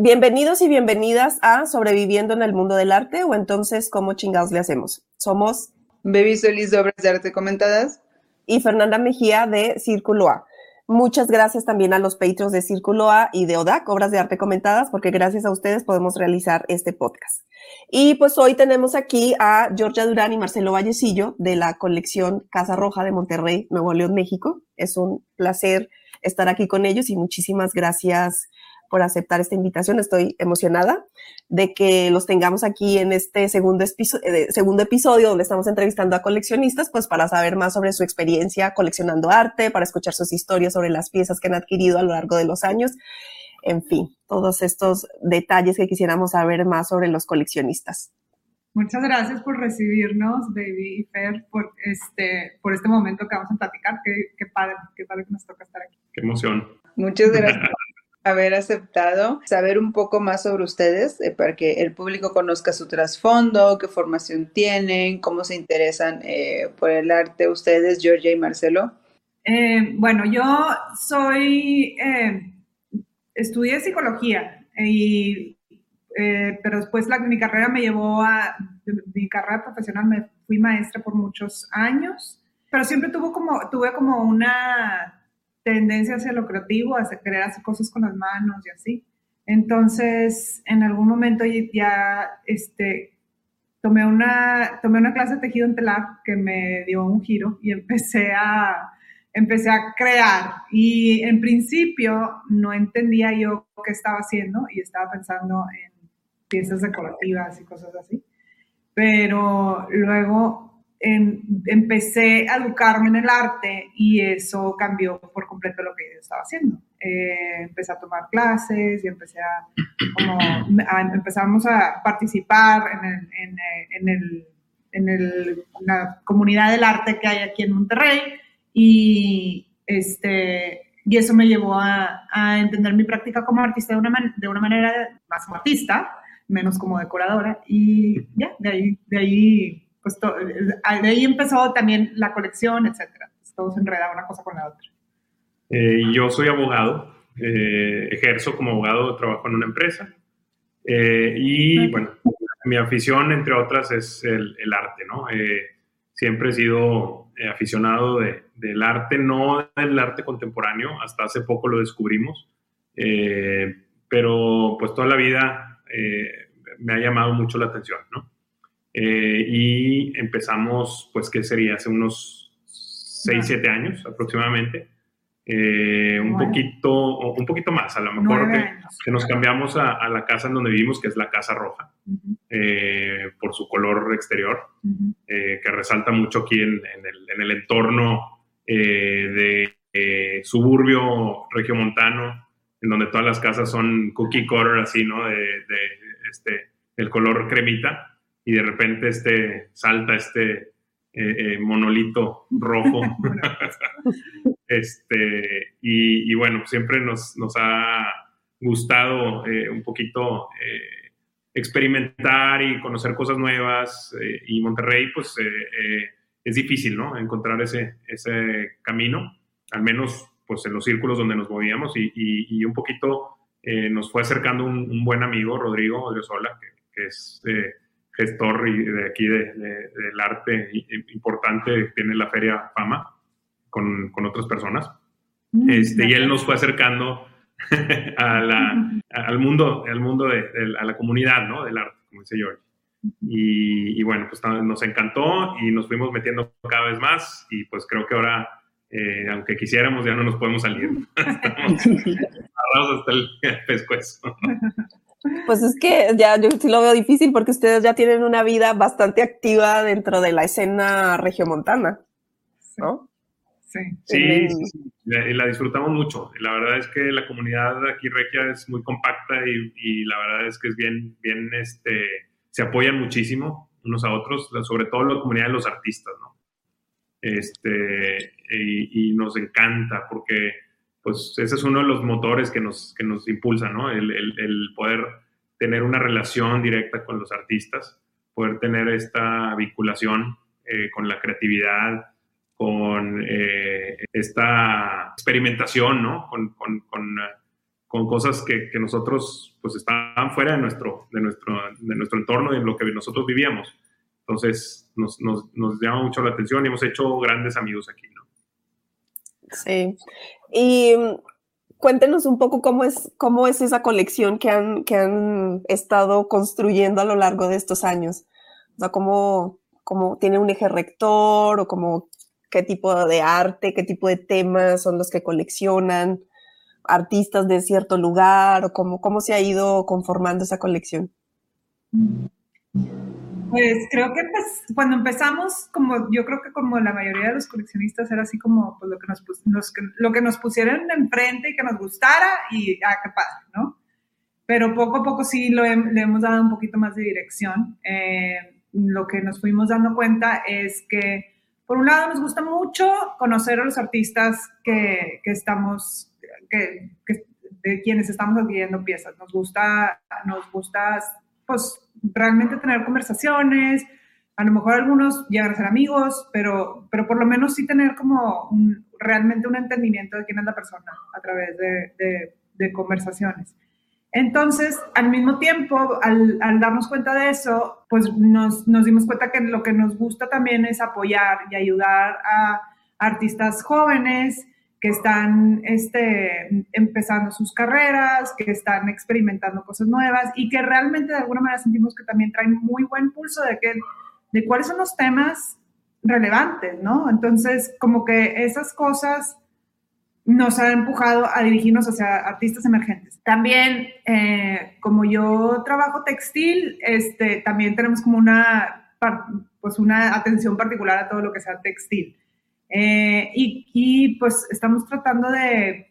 Bienvenidos y bienvenidas a Sobreviviendo en el Mundo del Arte o entonces ¿Cómo chingados le hacemos? Somos Baby Solís de Obras de Arte Comentadas y Fernanda Mejía de Círculo A. Muchas gracias también a los Patreons de Círculo A y de ODAC, Obras de Arte Comentadas, porque gracias a ustedes podemos realizar este podcast. Y pues hoy tenemos aquí a Georgia Durán y Marcelo Vallecillo de la colección Casa Roja de Monterrey, Nuevo León, México. Es un placer estar aquí con ellos y muchísimas gracias por aceptar esta invitación. Estoy emocionada de que los tengamos aquí en este segundo, eh, segundo episodio donde estamos entrevistando a coleccionistas, pues para saber más sobre su experiencia coleccionando arte, para escuchar sus historias sobre las piezas que han adquirido a lo largo de los años. En fin, todos estos detalles que quisiéramos saber más sobre los coleccionistas. Muchas gracias por recibirnos, Baby y Fer, por este, por este momento que vamos a platicar. Qué, qué padre, qué padre que nos toca estar aquí. Qué emoción. Muchas gracias haber aceptado saber un poco más sobre ustedes eh, para que el público conozca su trasfondo, qué formación tienen, cómo se interesan eh, por el arte ustedes, Georgia y Marcelo. Eh, bueno, yo soy, estudié psicología, y, pero después la, mi carrera me llevó a, mi carrera profesional, me fui maestra por muchos años, pero siempre tuvo como, tuve como una tendencia hacia lo creativo, hacia querer hacer cosas con las manos y así. Entonces, en algún momento ya este, tomé, una, tomé una clase de tejido en telar que me dio un giro y empecé a, empecé a crear. Y en principio no entendía yo qué estaba haciendo y estaba pensando en piezas decorativas y cosas así. Pero luego empecé a educarme en el arte y eso cambió por completo lo que yo estaba haciendo. Eh, empecé a tomar clases y empecé a, como, empezamos a participar en, el, en, el, la comunidad del arte que hay aquí en Monterrey y, este, y eso me llevó a, a entender mi práctica como artista de una, de una manera más como artista, menos como decoradora y ya, de ahí, de ahí pues de ahí empezó también la colección, etcétera. Pues, todo se enredaba una cosa con la otra. Eh, yo soy abogado, eh, ejerzo como abogado, trabajo en una empresa eh, y bueno, mi afición entre otras es el, arte, ¿no? siempre he sido aficionado de, del arte, no del arte contemporáneo, hasta hace poco lo descubrimos, pero pues toda la vida me ha llamado mucho la atención, ¿no? Eh, y empezamos, pues, ¿qué sería? Hace unos 6, 7 años aproximadamente. Eh, un poquito un poquito más, a lo mejor que, nos cambiamos a, la casa en donde vivimos, que es la Casa Roja, eh, por su color exterior, que resalta mucho aquí en, el, en el, entorno de suburbio regiomontano, en donde todas las casas son cookie cutter, así, ¿no? De, de este, el color cremita y de repente este, salta este eh, eh, monolito rojo. este, y, bueno, siempre nos, nos ha gustado eh, un poquito experimentar y conocer cosas nuevas. y Monterrey, pues es difícil, ¿no? Encontrar ese, ese camino, al menos pues en los círculos donde nos movíamos y, y, un poquito nos fue acercando un, buen amigo, Rodrigo Odriozola, que, que es gestor de aquí de, del arte importante, tiene la Feria Fama con, con otras personas. Mm, este, y él nos fue acercando a la, al mundo, al mundo de, a la comunidad ¿no? del arte, como dice George. Y, y, bueno, pues nos encantó y nos fuimos metiendo cada vez más y pues creo que ahora, eh, aunque quisiéramos, ya no nos podemos salir. Estamos hasta el pescuezo. Pues es que ya yo sí lo veo difícil porque ustedes ya tienen una vida bastante activa dentro de la escena regiomontana, ¿no? Sí. Sí, sí, y la disfrutamos mucho. La verdad es que la comunidad aquí regia es muy compacta y, la verdad es que es bien, bien, este, se apoyan muchísimo unos a otros, sobre todo la comunidad de los artistas, ¿no? Este, y, nos encanta porque pues ese es uno de los motores que nos, que nos impulsa, ¿no? El, el, poder tener una relación directa con los artistas, poder tener esta vinculación eh, con la creatividad, con eh, esta experimentación, ¿no? Con, con, con, con cosas que, que, nosotros pues estaban fuera de nuestro, de nuestro, de nuestro entorno, de lo que nosotros vivíamos. Entonces nos, nos, nos llama mucho la atención y hemos hecho grandes amigos aquí, ¿no? Sí. Y mm, cuéntenos un poco cómo es, cómo es esa colección que han, que han estado construyendo a lo largo de estos años. O sea, cómo, cómo tiene un eje rector o cómo qué tipo de arte, qué tipo de temas son los que coleccionan artistas de cierto lugar o cómo, cómo se ha ido conformando esa colección? Pues creo que pues, cuando empezamos, como yo creo que como la mayoría de los coleccionistas era así como pues, lo, que nos, lo que nos pusieron enfrente y que nos gustara y ah, qué padre, ¿no? Pero poco a poco sí lo le hemos dado un poquito más de dirección. Eh, lo que nos fuimos dando cuenta es que, por un lado, nos gusta mucho conocer a los artistas que, que estamos que, de quienes estamos adquiriendo piezas. Nos gusta, nos gusta, pues, realmente tener conversaciones, a lo mejor algunos llegan a ser amigos, pero, pero por lo menos sí tener como realmente un entendimiento de quién es la persona a través de, de, conversaciones. Entonces, al mismo tiempo, al, al, darnos cuenta de eso, pues nos, nos dimos cuenta que lo que nos gusta también es apoyar y ayudar a artistas jóvenes, que están este, empezando sus carreras, que están experimentando cosas nuevas y que realmente de alguna manera sentimos que también traen muy buen pulso de, que, de cuáles son los temas relevantes, ¿no? Entonces, como que esas cosas nos han empujado a dirigirnos hacia artistas emergentes. También, eh, como yo trabajo textil, este, también tenemos como una, pues una atención particular a todo lo que sea textil. Eh, y, pues estamos tratando de,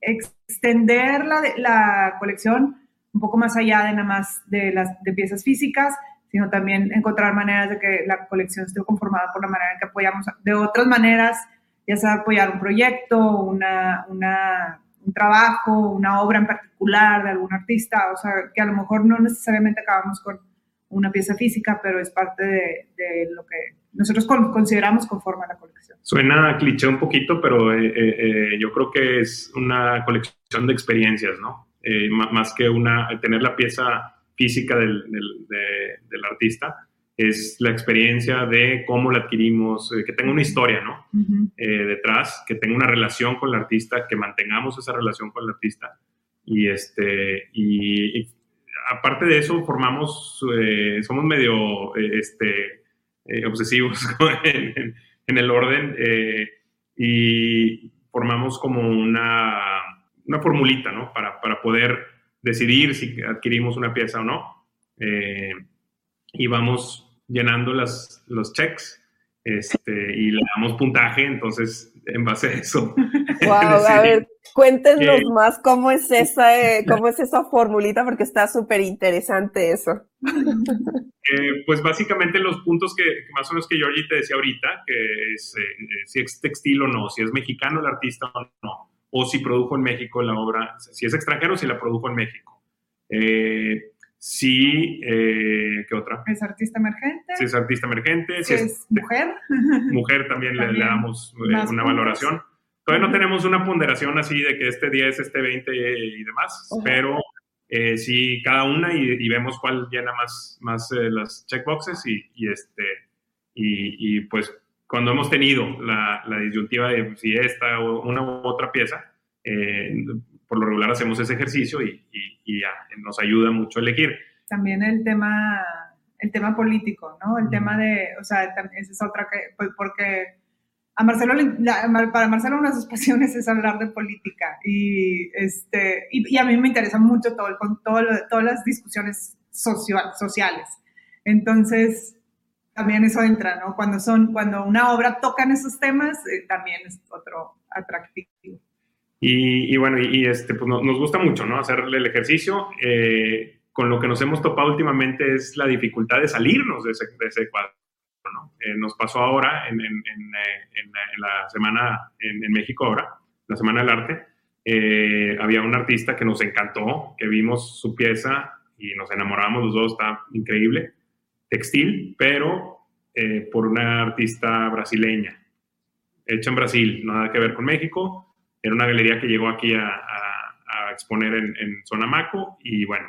extender la, colección un poco más allá de nada más de las piezas físicas, sino también encontrar maneras de que la colección esté conformada por la manera que apoyamos de otras maneras, ya sea apoyar un proyecto, una, un trabajo, una obra en particular de algún artista, o sea, que a lo mejor no necesariamente acabamos con una pieza física, pero es parte de, de lo que nosotros consideramos conforme a la colección. Suena cliché un poquito, pero eh, eh, eh, yo creo que es una colección de experiencias, ¿no? más que una, tener la pieza física del, del, artista, es la experiencia de cómo la adquirimos, que tenga una historia, ¿no? detrás, que tenga una relación con el artista, que mantengamos esa relación con el artista. Y, este, y, aparte de eso, formamos, somos medio, este, eh, obsesivos en, el orden eh, y formamos como una, una formulita, ¿no? Para, para, poder decidir si adquirimos una pieza o no. Eh, y vamos llenando las, los checks este, y le damos puntaje, entonces en base a eso. Wow, a ver, cuéntenos más cómo es esa, eh, cómo es esa formulita, porque está súper interesante eso. Eh, pues básicamente los puntos que, más o menos que Georgie te decía ahorita, que es eh, si es textil o no, si es mexicano el artista o no, o si produjo en México la obra, si es extranjero o si la produjo en México. Sí, eh, ¿qué otra? Es artista emergente. Si es artista emergente. Si, es, mujer. Mujer también, le, damos eh, una valoración. Todavía no tenemos una ponderación así de que este 10, este 20 y demás, pero eh, sí cada una y, vemos cuál llena más, más eh, las checkboxes y, y este, y, y, pues cuando hemos tenido la, la disyuntiva de si esta o una u otra pieza, por lo regular hacemos ese ejercicio y, nos ayuda mucho a elegir. También el tema, el tema político, ¿no? El tema de, o sea, esa es otra que, pues porque a Marcelo, para Marcelo una de sus pasiones es hablar de política y, este, y, a mí me interesa mucho todo, con todo todas las discusiones social, sociales. Entonces, también eso entra, ¿no? Cuando, son, cuando una obra toca en esos temas, eh, también es otro atractivo. Y, bueno, y, este, pues nos gusta mucho, ¿no? Hacerle el ejercicio. Eh, con lo que nos hemos topado últimamente es la dificultad de salirnos de ese, de ese cuadro, ¿no? Eh, nos pasó ahora en, en, en, en la semana en, México ahora, la Semana del Arte, eh, había un artista que nos encantó, que vimos su pieza y nos enamoramos los dos, está increíble, textil, pero por una artista brasileña, hecha en Brasil, nada que ver con México, era una galería que llegó aquí a, exponer en, en Sonamaco y bueno,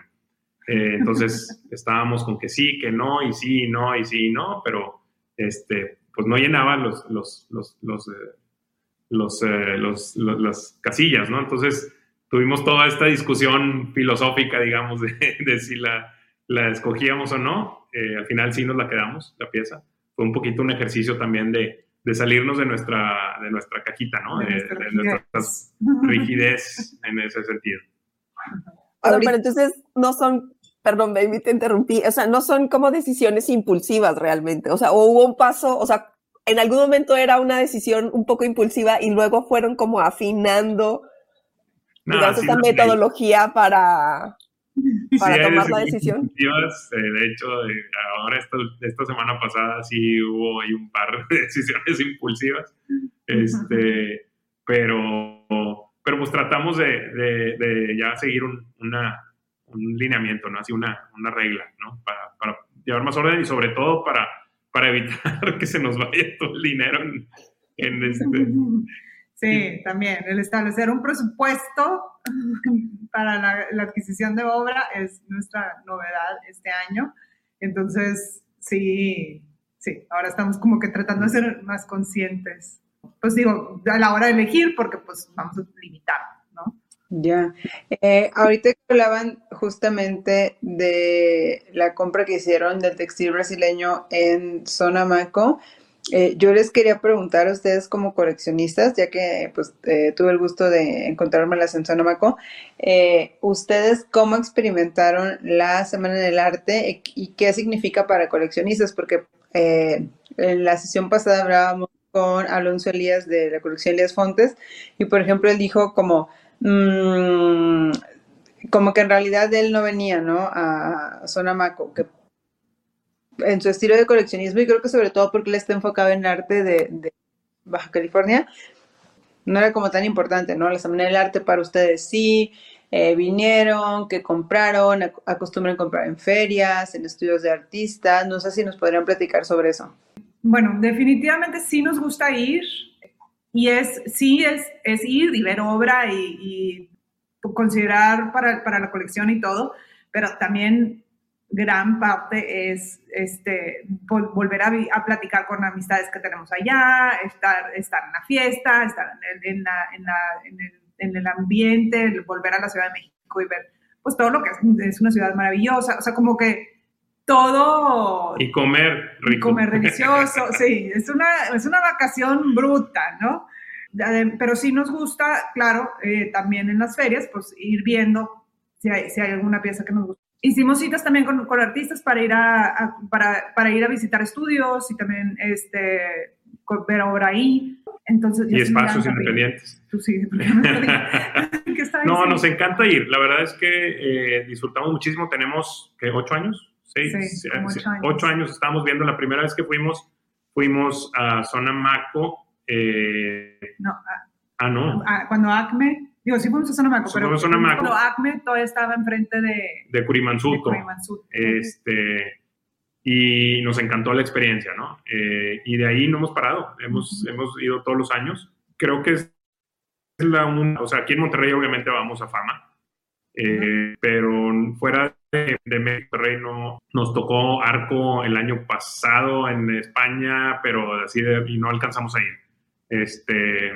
eh, entonces estábamos con que sí, que no, y sí, y no, y sí, y no, pero este, pues no llenaban los, los, los, los, eh, los, las casillas, ¿no? Entonces tuvimos toda esta discusión filosófica, digamos, de, de si la, la, escogíamos o no. al final sí nos la quedamos, la pieza. Fue un poquito un ejercicio también de, de salirnos de nuestra, de nuestra cajita, ¿no? De, de nuestra rigidez en ese sentido. pero entonces no son, perdón, baby, te interrumpí, o sea, no son como decisiones impulsivas realmente, o sea, o hubo un paso, o sea, en algún momento era una decisión un poco impulsiva y luego fueron como afinando, digamos, esta metodología para, para tomar la decisión. Eh, de hecho, ahora esta, esta, semana pasada sí hubo ahí un par de decisiones impulsivas, este, pero, pero pues tratamos de, de, ya seguir un, una, un lineamiento, ¿no? Así una, una regla, ¿no? Para, llevar más orden y sobre todo para, para evitar que se nos vaya todo el dinero en, en este, Sí, también. El establecer un presupuesto para la, adquisición de obra es nuestra novedad este año. Entonces, sí, sí, ahora estamos como que tratando de ser más conscientes. Pues digo, a la hora de elegir, porque pues vamos a limitar. Ya. Eh, ahorita que hablaban justamente de la compra que hicieron del textil brasileño en Zona Maco, eh, yo les quería preguntar a ustedes como coleccionistas, ya que pues eh, tuve el gusto de encontrármelas en Sonamaco, eh, ¿ustedes cómo experimentaron la Semana del Arte y qué significa para coleccionistas? Porque en la sesión pasada hablábamos con Alonso Elías de la colección Elías Fontes y por ejemplo él dijo como... Mm, como que en realidad él no venía, ¿no? A Sonamaco, que en su estilo de coleccionismo y creo que sobre todo porque él está enfocado en arte de, Baja California, no era como tan importante, ¿no? La Semana del Arte para ustedes sí, eh, vinieron, que compraron, acostumbran comprar en ferias, en estudios de artistas, no sé si nos podrían platicar sobre eso. Bueno, definitivamente sí nos gusta ir y es, sí es, es ir y ver obra y, considerar para, para la colección y todo, pero también gran parte es este, volver a, platicar con amistades que tenemos allá, estar, estar en la fiesta, estar en, en, el, ambiente, volver a la Ciudad de México y ver pues todo lo que es, una ciudad maravillosa, o sea, como que todo... Y comer rico. Y comer delicioso, sí, es una, es una vacación bruta, ¿no? Pero sí nos gusta, claro, eh, también en las ferias, pues ir viendo si hay, si hay alguna pieza que nos gusta hicimos citas también con, con artistas para ir a, para, para, ir a visitar estudios y también este, ver obra ahí. Entonces, y espacios independientes. no, nos encanta ir. La verdad es que eh, disfrutamos muchísimo. Tenemos, ¿qué? ¿Ocho años? Seis, sí, ocho, años. ocho años. Estamos viendo. La primera vez que fuimos, fuimos a Zona Maco. Eh, no. ah, no. cuando Acme Digo, sí fuimos a Sonamaco, pero cuando Acme todavía estaba enfrente de... De Curimansuto. Este, y nos encantó la experiencia, ¿no? Eh, y de ahí no hemos parado, hemos, hemos ido todos los años. Creo que es la una, o sea, aquí en Monterrey obviamente vamos a fama, eh, pero fuera de, de Monterrey no, nos tocó Arco el año pasado en España, pero así de, y no alcanzamos a ir. Este,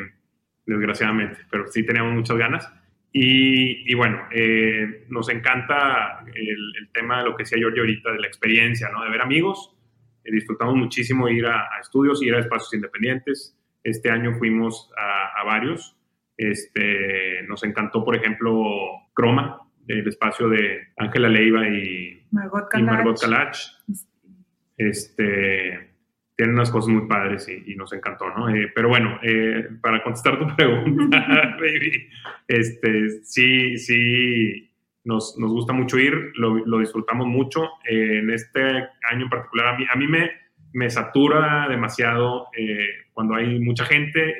desgraciadamente, pero sí teníamos muchas ganas. Y, bueno, eh, nos encanta el, tema de lo que decía Giorgio ahorita, de la experiencia, ¿no? De ver amigos. Eh, disfrutamos muchísimo ir a, estudios, ir a espacios independientes. Este año fuimos a, varios. Este, nos encantó, por ejemplo, Croma, el espacio de Ángela Leiva y Margot Calach. Este, tienen unas cosas muy padres y, nos encantó, ¿no? Eh, pero bueno, eh, para contestar tu pregunta, baby, este, sí, sí, nos, nos gusta mucho ir, lo, lo disfrutamos mucho. Eh, en este año en particular, a mí, a mí me, me satura demasiado cuando hay mucha gente,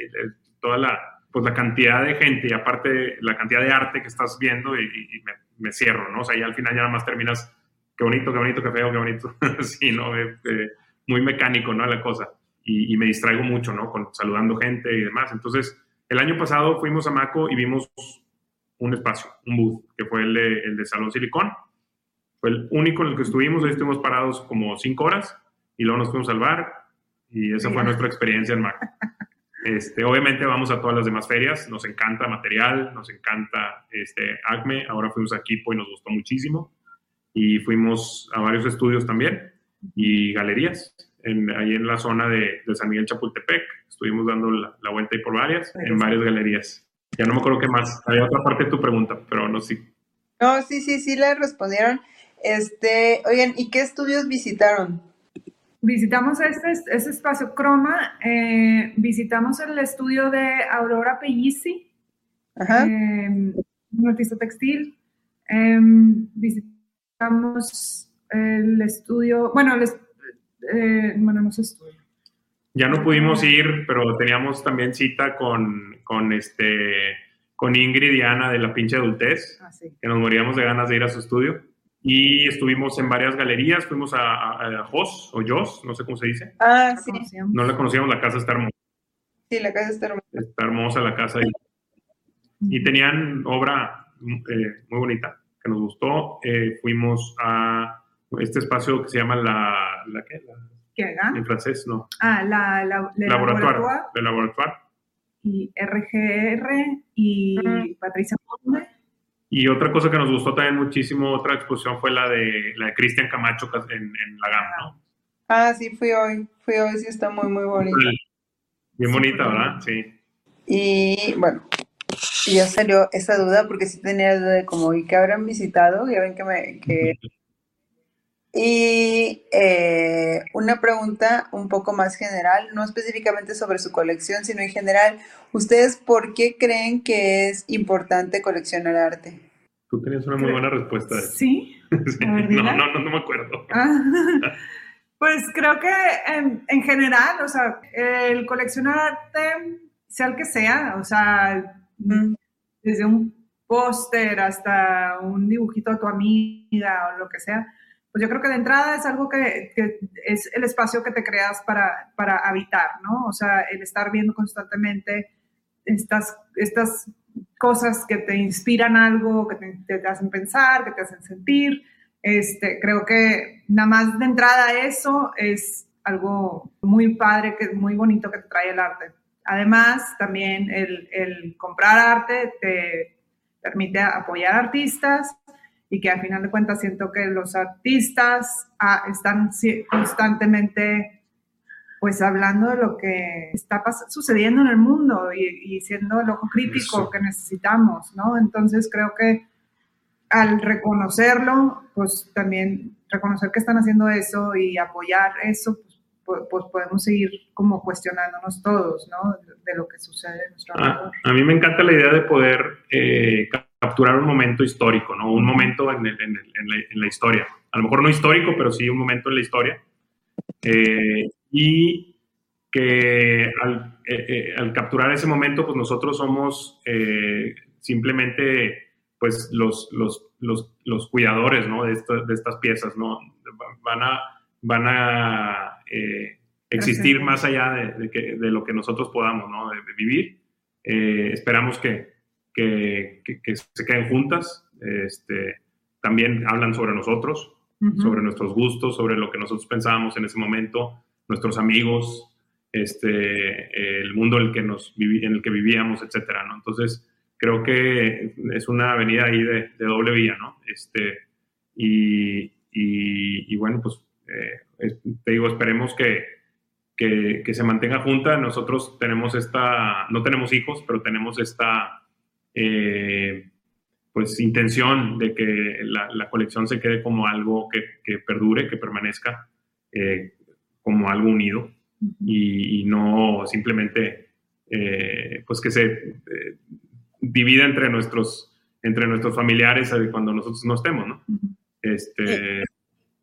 toda la, pues la cantidad de gente y aparte la cantidad de arte que estás viendo y, me, me, cierro, ¿no? O sea, y al final ya nada más terminas, qué bonito, qué bonito, qué feo, qué bonito. sí, ¿no? muy mecánico, ¿no? La cosa. Y, me distraigo mucho, ¿no? Con saludando gente y demás. Entonces, el año pasado fuimos a Maco y vimos un espacio, un booth, que fue el de, el de Salón Silicón. Fue el único en el que estuvimos, ahí estuvimos parados como cinco horas y luego nos fuimos al bar y esa fue nuestra experiencia en Mac. Este, obviamente vamos a todas las demás ferias, nos encanta material, nos encanta este, ACME, ahora fuimos a Equipo y nos gustó muchísimo y fuimos a varios estudios también y galerías en, ahí en la zona de, de, San Miguel Chapultepec. Estuvimos dando la, la vuelta ahí por varias, en varias galerías. Ya no me acuerdo qué más. Había otra parte de tu pregunta, pero no sí. No, sí, sí, sí le respondieron. Este, oigan, ¿y qué estudios visitaron? Visitamos este, este espacio Croma, eh, visitamos el estudio de Aurora Pellisi, eh, un artista textil. Eh, visitamos el estudio, bueno, el, eh, bueno, no sé estudio. Ya no pudimos ir, pero teníamos también cita con, con este con Ingrid y Ana de la pinche adultez, ah, sí. que nos moríamos de ganas de ir a su estudio. Y estuvimos en varias galerías, fuimos a, a, a Jos o Jos, no sé cómo se dice. Ah, sí. No la conocíamos, la casa está hermosa. Sí, la casa está hermosa. Está hermosa la casa. Y, y tenían obra eh, muy bonita, que nos gustó. Eh, fuimos a este espacio que se llama la... ¿La qué? La, ¿Qué haga? En francés, no. Ah, la... la, la laboratorio. El laboratorio. Y RGR y uh Patricia Ponde. Y otra cosa que nos gustó también muchísimo, otra exposición fue la de la de Cristian Camacho en, en, la GAM, ¿no? Ah, sí, fui hoy, fui hoy, sí está muy, muy bonita. Bien bonita, ¿verdad? Sí. Y bueno, ya salió esa duda porque sí tenía duda de como, ¿y qué habrán visitado? Ya ven que me... Que... Y eh, una pregunta un poco más general, no específicamente sobre su colección, sino en general, ¿ustedes por qué creen que es importante coleccionar arte? Tú tenías una muy buena respuesta. Sí. sí. No, no, no, no, me acuerdo. Ah, pues creo que en, en, general, o sea, el coleccionar arte, sea el que sea, o sea, mm. desde un póster hasta un dibujito a tu amiga o lo que sea, pues yo creo que de entrada es algo que, es el espacio que te creas para, para habitar, ¿no? O sea, el estar viendo constantemente estas, estas cosas que te inspiran algo, que te, hacen pensar, que te hacen sentir. Este, creo que nada más de entrada eso es algo muy padre, que muy bonito que te trae el arte. Además, también el, el comprar arte te permite apoyar artistas, y que al final de cuentas siento que los artistas ah, están constantemente pues hablando de lo que está sucediendo en el mundo y, y siendo el ojo crítico Eso. que necesitamos, ¿no? Entonces creo que al reconocerlo, pues también reconocer que están haciendo eso y apoyar eso, pues, pues podemos seguir como cuestionándonos todos, ¿no? De, lo que sucede en nuestro alrededor. A, a, mí me encanta la idea de poder eh, capturar un momento histórico, ¿no? Un momento en, el, en, el, en, la, en, la, historia. A lo mejor no histórico, pero sí un momento en la historia. Eh, y que al, eh, eh, al, capturar ese momento, pues nosotros somos eh, simplemente pues los, los, los, los cuidadores, ¿no? De, esta, de, estas piezas, ¿no? Van a, van a eh, existir más allá de, de, que, de, lo que nosotros podamos, ¿no? De, vivir. esperamos que, que, que, que, se queden juntas. Este, también hablan sobre nosotros, uh -huh. sobre nuestros gustos, sobre lo que nosotros pensábamos en ese momento, nuestros amigos, este, el mundo en el que, nos en el que vivíamos, etcétera, ¿no? Entonces, creo que es una avenida ahí de, de doble vía, ¿no? Este, y, y, y bueno, pues eh, te digo, esperemos que, que, que, se mantenga junta. Nosotros tenemos esta, no tenemos hijos, pero tenemos esta eh, pues intención de que la, la, colección se quede como algo que, que perdure, que permanezca eh, como algo unido y, y no simplemente eh, pues que se divida entre nuestros, entre nuestros familiares cuando nosotros no estemos, ¿no? Este,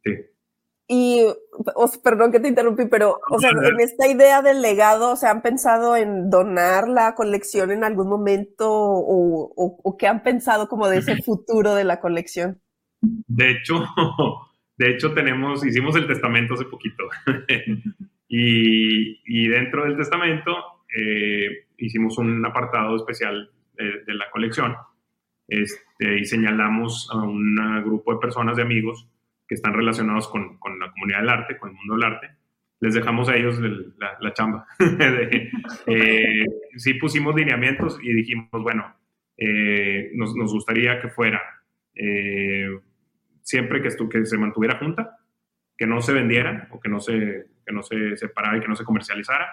sí. Y, perdón que te interrumpí, pero, o sea, en esta idea del legado, ¿se han pensado en donar la colección en algún momento o, o, o qué han pensado como de ese futuro de la colección? De hecho, de hecho tenemos, hicimos el testamento hace poquito. Y, y, dentro del testamento eh, hicimos un apartado especial de, de la colección. Este, y señalamos a un grupo de personas, de amigos, que están relacionados con, con, la comunidad del arte, con el mundo del arte. Les dejamos a ellos la, chamba. eh, sí pusimos lineamientos y dijimos, bueno, eh, nos, nos, gustaría que fuera eh, siempre que, que se mantuviera junta, que no se vendiera o que no se, que no se separara y que no se comercializara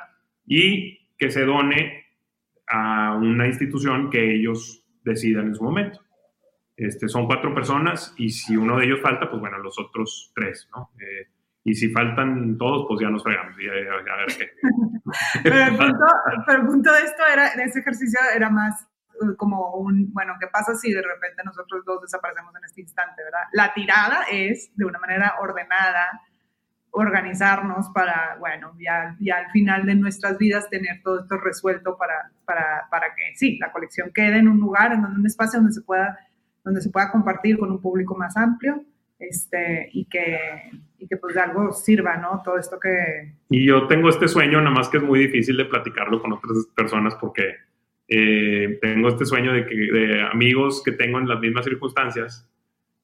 y que se done a una institución que ellos decidan en su momento. Este, son cuatro personas y si uno de ellos falta, pues bueno, los otros tres, ¿no? Eh, y si faltan todos, pues ya nos fregamos a, ver qué. pero, el punto, pero, el punto, de esto era, de ese ejercicio era más uh, como un, bueno, ¿qué pasa si de repente nosotros dos desaparecemos en este instante, verdad? La tirada es de una manera ordenada, organizarnos para, bueno, ya, ya al final de nuestras vidas tener todo esto resuelto para, para, para que sí, la colección quede en un lugar, en un espacio donde se pueda, donde se pueda compartir con un público más amplio este, y, que, y que pues de algo sirva, ¿no? Todo esto que... Y yo tengo este sueño, nada más que es muy difícil de platicarlo con otras personas porque eh, tengo este sueño de, que, de amigos que tengo en las mismas circunstancias,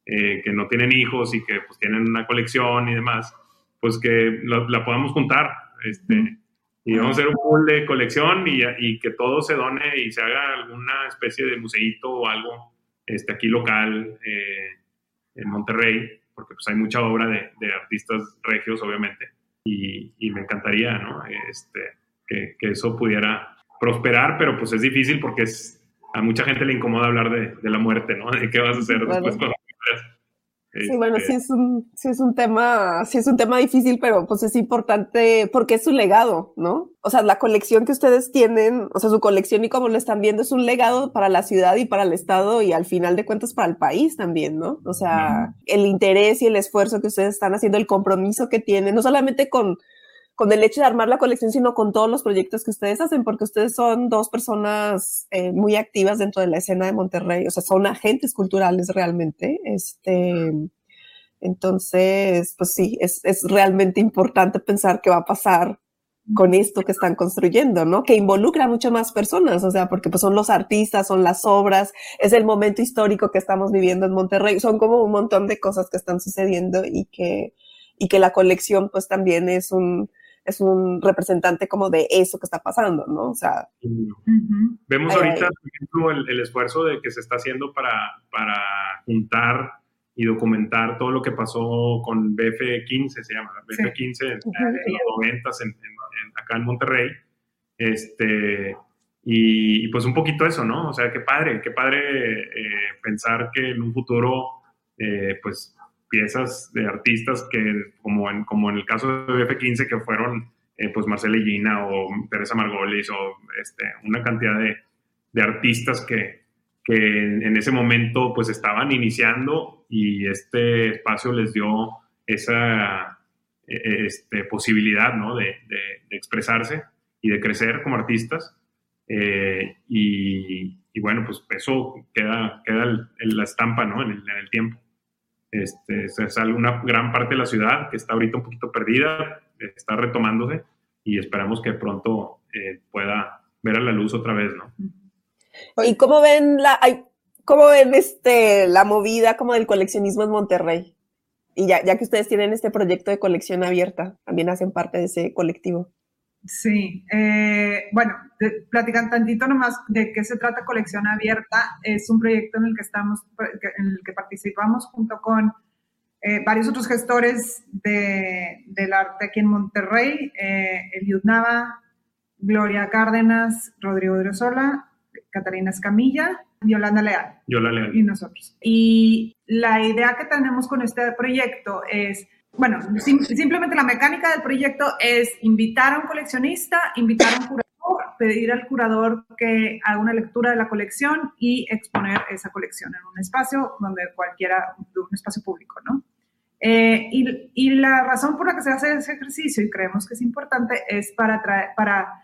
eh, que no tienen hijos y que pues tienen una colección y demás pues que la, podamos juntar. Este, y vamos a hacer un pool de colección y, y, que todo se done y se haga alguna especie de museíto o algo este, aquí local eh, en Monterrey, porque pues hay mucha obra de, de artistas regios, obviamente, y, y, me encantaría, ¿no? Este, que, que, eso pudiera prosperar, pero pues es difícil porque es, a mucha gente le incomoda hablar de, de la muerte, ¿no? De qué vas a hacer después cuando Sí, bueno, sí es un, sí es un tema, sí es un tema difícil, pero pues es importante porque es su legado, ¿no? O sea, la colección que ustedes tienen, o sea, su colección y como lo están viendo es un legado para la ciudad y para el estado y al final de cuentas para el país también, ¿no? O sea, el interés y el esfuerzo que ustedes están haciendo, el compromiso que tienen, no solamente con, con el hecho de armar la colección, sino con todos los proyectos que ustedes hacen, porque ustedes son dos personas eh, muy activas dentro de la escena de Monterrey, o sea, son agentes culturales realmente. Este, entonces, pues sí, es, es realmente importante pensar qué va a pasar con esto que están construyendo, ¿no? Que involucra a muchas más personas, o sea, porque pues son los artistas, son las obras, es el momento histórico que estamos viviendo en Monterrey, son como un montón de cosas que están sucediendo y que, y que la colección pues también es un, es un representante como de eso que está pasando, ¿no? O sea. Vemos ahorita, por ejemplo, el, esfuerzo de que se está haciendo para, para juntar y documentar todo lo que pasó con BF15, se llama, BF15 en, los 90 acá en Monterrey. Este, y, pues un poquito eso, ¿no? O sea, qué padre, qué padre eh, pensar que en un futuro, eh, pues piezas de artistas que, como en, como en el caso de F15, que fueron eh, pues Marcela Gina o Teresa Margolis o este, una cantidad de, de artistas que, que, en ese momento pues estaban iniciando y este espacio les dio esa e, e, este, posibilidad ¿no? de, de, expresarse y de crecer como artistas. Eh, y, bueno, pues eso queda, queda en la estampa ¿no? el, en el tiempo. Este, es una gran parte de la ciudad que está ahorita un poquito perdida, está retomándose y esperamos que pronto eh, pueda ver a la luz otra vez, ¿no? ¿Y cómo ven la, cómo ven este, la movida como del coleccionismo en Monterrey? Y ya, ya que ustedes tienen este proyecto de colección abierta, también hacen parte de ese colectivo. Sí, eh, bueno, platican tantito nomás de qué se trata Colección Abierta. Es un proyecto en el que estamos, en el que participamos junto con eh, varios otros gestores de, del arte aquí en Monterrey, eh, Eliud Nava, Gloria Cárdenas, Rodrigo Drosola, Catalina Escamilla, Yolanda Leal. Yolanda Leal. Y nosotros. Y la idea que tenemos con este proyecto es bueno, simplemente la mecánica del proyecto es invitar a un coleccionista, invitar a un curador, pedir al curador que haga una lectura de la colección y exponer esa colección en un espacio donde cualquiera, un espacio público, ¿no? Eh, y, y, la razón por la que se hace ese ejercicio, y creemos que es importante, es para, traer, para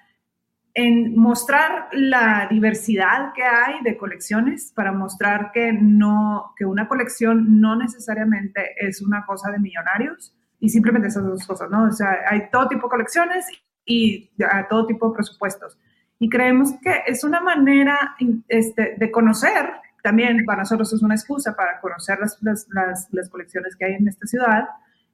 en mostrar la diversidad que hay de colecciones, para mostrar que, no, que una colección no necesariamente es una cosa de millonarios y simplemente esas dos cosas, ¿no? O sea, hay todo tipo de colecciones y a todo tipo de presupuestos. Y creemos que es una manera este, de conocer también para nosotros es una excusa para conocer las, las, las, colecciones que hay en esta ciudad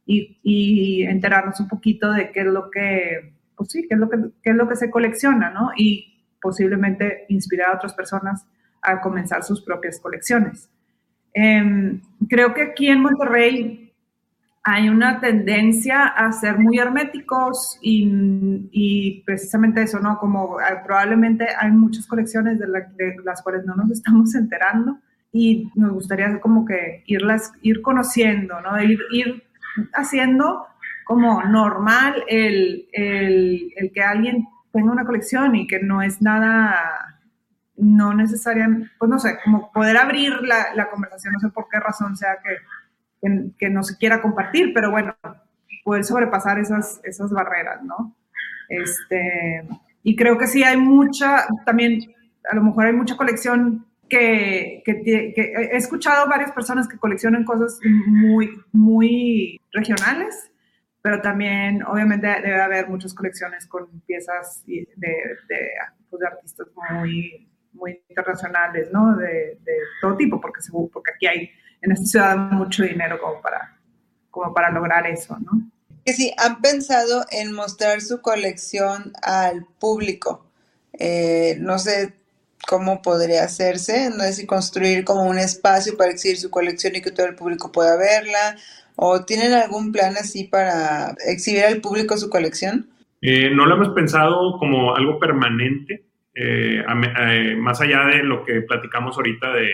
y, y, enterarnos un poquito de qué es lo que, pues sí, qué es lo que, qué es lo que se colecciona, ¿no? Y posiblemente inspirar a otras personas a comenzar sus propias colecciones. Em, creo que aquí en Monterrey hay una tendencia a ser muy herméticos y, precisamente eso, ¿no? Como eh, probablemente hay muchas colecciones de, las cuales no nos estamos enterando y nos gustaría como que irlas, ir conociendo, ¿no? Ir, ir haciendo como normal el, el, el, que alguien tenga una colección y que no es nada, no necesariamente, pues no sé, como poder abrir la, la conversación, no sé por qué razón sea que que, no se quiera compartir, pero bueno, poder sobrepasar esas, esas barreras, ¿no? Este, y creo que sí hay mucha, también a lo mejor hay mucha colección que, que, he escuchado varias personas que coleccionan cosas muy, muy regionales, pero también obviamente debe haber muchas colecciones con piezas de, pues, de artistas muy, muy internacionales, ¿no? De, de, todo tipo, porque, porque aquí hay en esta ciudad mucho dinero como para, como para lograr eso, ¿no? Que sí, han pensado en mostrar su colección al público. Eh, no sé cómo podría hacerse, no sé si construir como un espacio para exhibir su colección y que todo el público pueda verla, o tienen algún plan así para exhibir al público su colección. Eh, no lo hemos pensado como algo permanente, eh, más allá de lo que platicamos ahorita de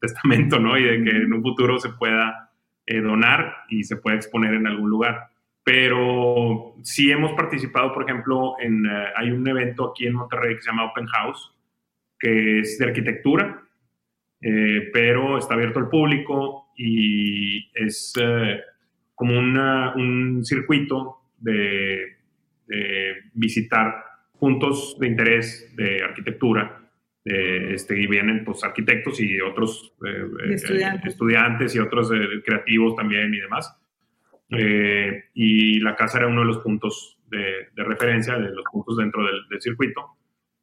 testamento, ¿no? Y de que en un futuro se pueda eh, donar y se pueda exponer en algún lugar. Pero sí hemos participado, por ejemplo, en, eh, hay un evento aquí en Monterrey que se llama Open House, que es de arquitectura, eh, pero está abierto al público y es como un circuito de, de visitar puntos de interés de arquitectura este, y vienen pues arquitectos y otros eh, eh, estudiantes. y otros eh, creativos también y demás. y la casa era uno de los puntos de, referencia, de los puntos dentro del, circuito.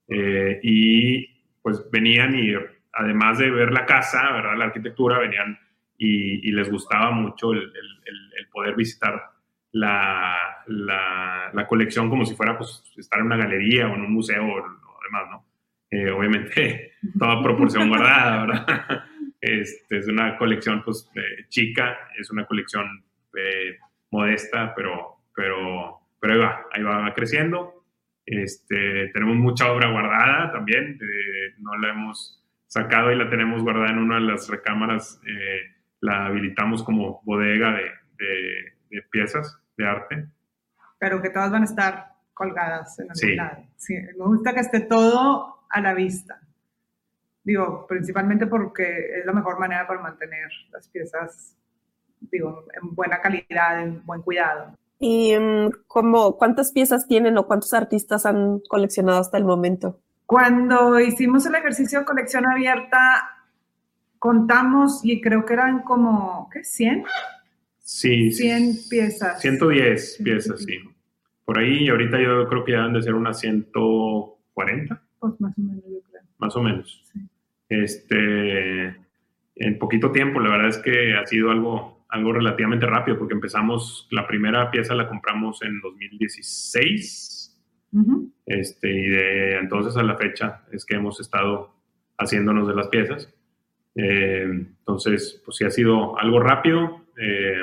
y pues venían y además de ver la casa, ¿verdad? la arquitectura, venían y, les gustaba mucho el, el, poder visitar la, la, la, colección como si fuera pues estar en una galería o en un museo o, o demás, ¿no? Eh, obviamente toda proporción guardada, ¿verdad? Este, es una colección pues eh, chica, es una colección eh, modesta, pero, pero, pero ahí va, ahí va creciendo. Este, tenemos mucha obra guardada también, no la hemos sacado y la tenemos guardada en una de las recámaras, la habilitamos como bodega de, de, piezas de arte. Pero que todas van a estar colgadas en algún lado. Sí, me gusta que esté todo a la vista. Digo, principalmente porque es la mejor manera para mantener las piezas, digo, en buena calidad, en buen cuidado. ¿Y mm, como, cuántas piezas tienen o cuántos artistas han coleccionado hasta el momento? Cuando hicimos el ejercicio de colección abierta, contamos y creo que eran como, ¿qué? ¿100? Sí. 100 piezas. 110 piezas, sí. Por ahí, ahorita yo creo que ya han de ser unas 140. Pues más o menos, yo creo. Más o menos. Este, en poquito tiempo, la verdad es que ha sido algo, algo relativamente rápido, porque empezamos, la primera pieza la compramos en 2016. este, y de entonces a la fecha es que hemos estado haciéndonos de las piezas. Eh, entonces, pues sí ha sido algo rápido. Eh,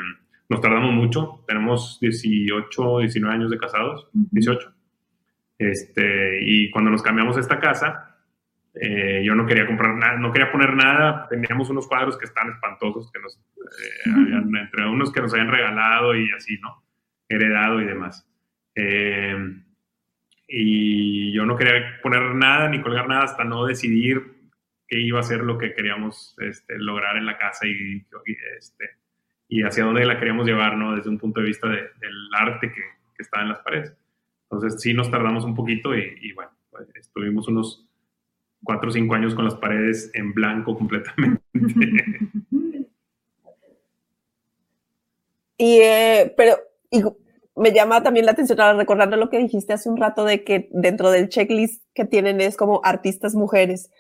nos tardamos mucho. Tenemos 18, 19 años de casados, 18. Este, y cuando nos cambiamos a esta casa, eh, yo no quería comprar nada, no quería poner nada. Teníamos unos cuadros que están espantosos, que nos, eh, habían, entre unos que nos habían regalado y así, ¿no? Heredado y demás. Eh, y yo no quería poner nada ni colgar nada hasta no decidir qué iba a ser lo que queríamos este, lograr en la casa y, y, este, y hacia dónde la queríamos llevar, ¿no? Desde un punto de vista del arte que, que está en las paredes. Entonces sí nos tardamos un poquito y, bueno, pues, estuvimos unos cuatro o cinco años con las paredes en blanco completamente. y, eh, pero me llama también la atención recordando lo que dijiste hace un rato de que dentro del checklist que tienen es como artistas mujeres.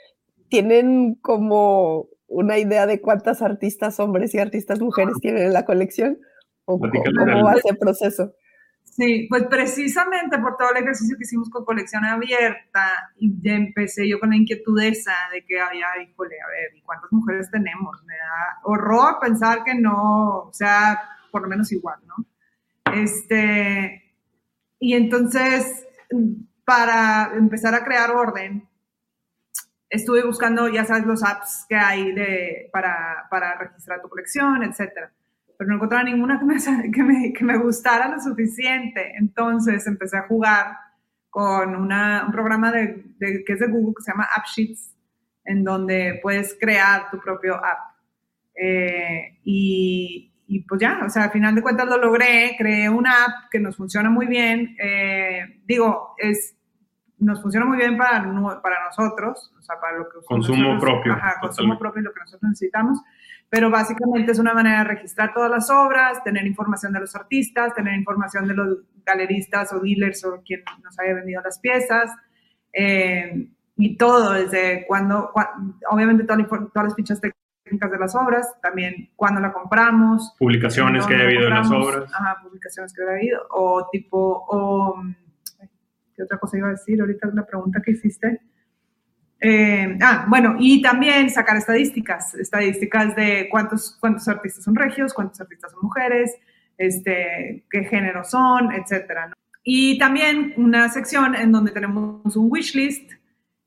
¿Tienen como una idea de cuántas artistas hombres y artistas mujeres tienen en la colección? ¿O cómo va ese proceso? Sí, pues precisamente por todo el ejercicio que hicimos con colección abierta, y ya empecé yo con la inquietud esa de que había, híjole, a ver, ¿y cuántas mujeres tenemos? Me da horror pensar que no, o sea, por lo menos igual, ¿no? Este, y entonces, para empezar a crear orden, estuve buscando, ya sabes, los apps que hay de, para, para registrar tu colección, etcétera pero no encontraba ninguna que me, que me, que me gustara lo suficiente. Entonces empecé a jugar con una, un programa de, que es de Google que se llama AppSheets, en donde puedes crear tu propio app. Eh, y, y, pues ya, o sea, al final de cuentas lo logré, creé una app que nos funciona muy bien. Eh, digo, es, nos funciona muy bien para, para nosotros, o sea, para lo que... Consumo propio. Ajá, consumo propio, lo que nosotros necesitamos pero básicamente es una manera de registrar todas las obras, tener información de los artistas, tener información de los galeristas o dealers o quien nos haya vendido las piezas, eh, y todo, desde cuando, obviamente todas, las fichas técnicas de las obras, también cuando la compramos. Publicaciones que haya habido en las obras. Ajá, publicaciones que haya habido, o tipo, o, ¿qué otra cosa iba a decir? Ahorita una pregunta que hiciste. Eh, ah, bueno, y también sacar estadísticas, estadísticas de cuántos, cuántos artistas son regios, cuántos artistas son mujeres, este, qué género son, etcétera. Y también una sección en donde tenemos un wishlist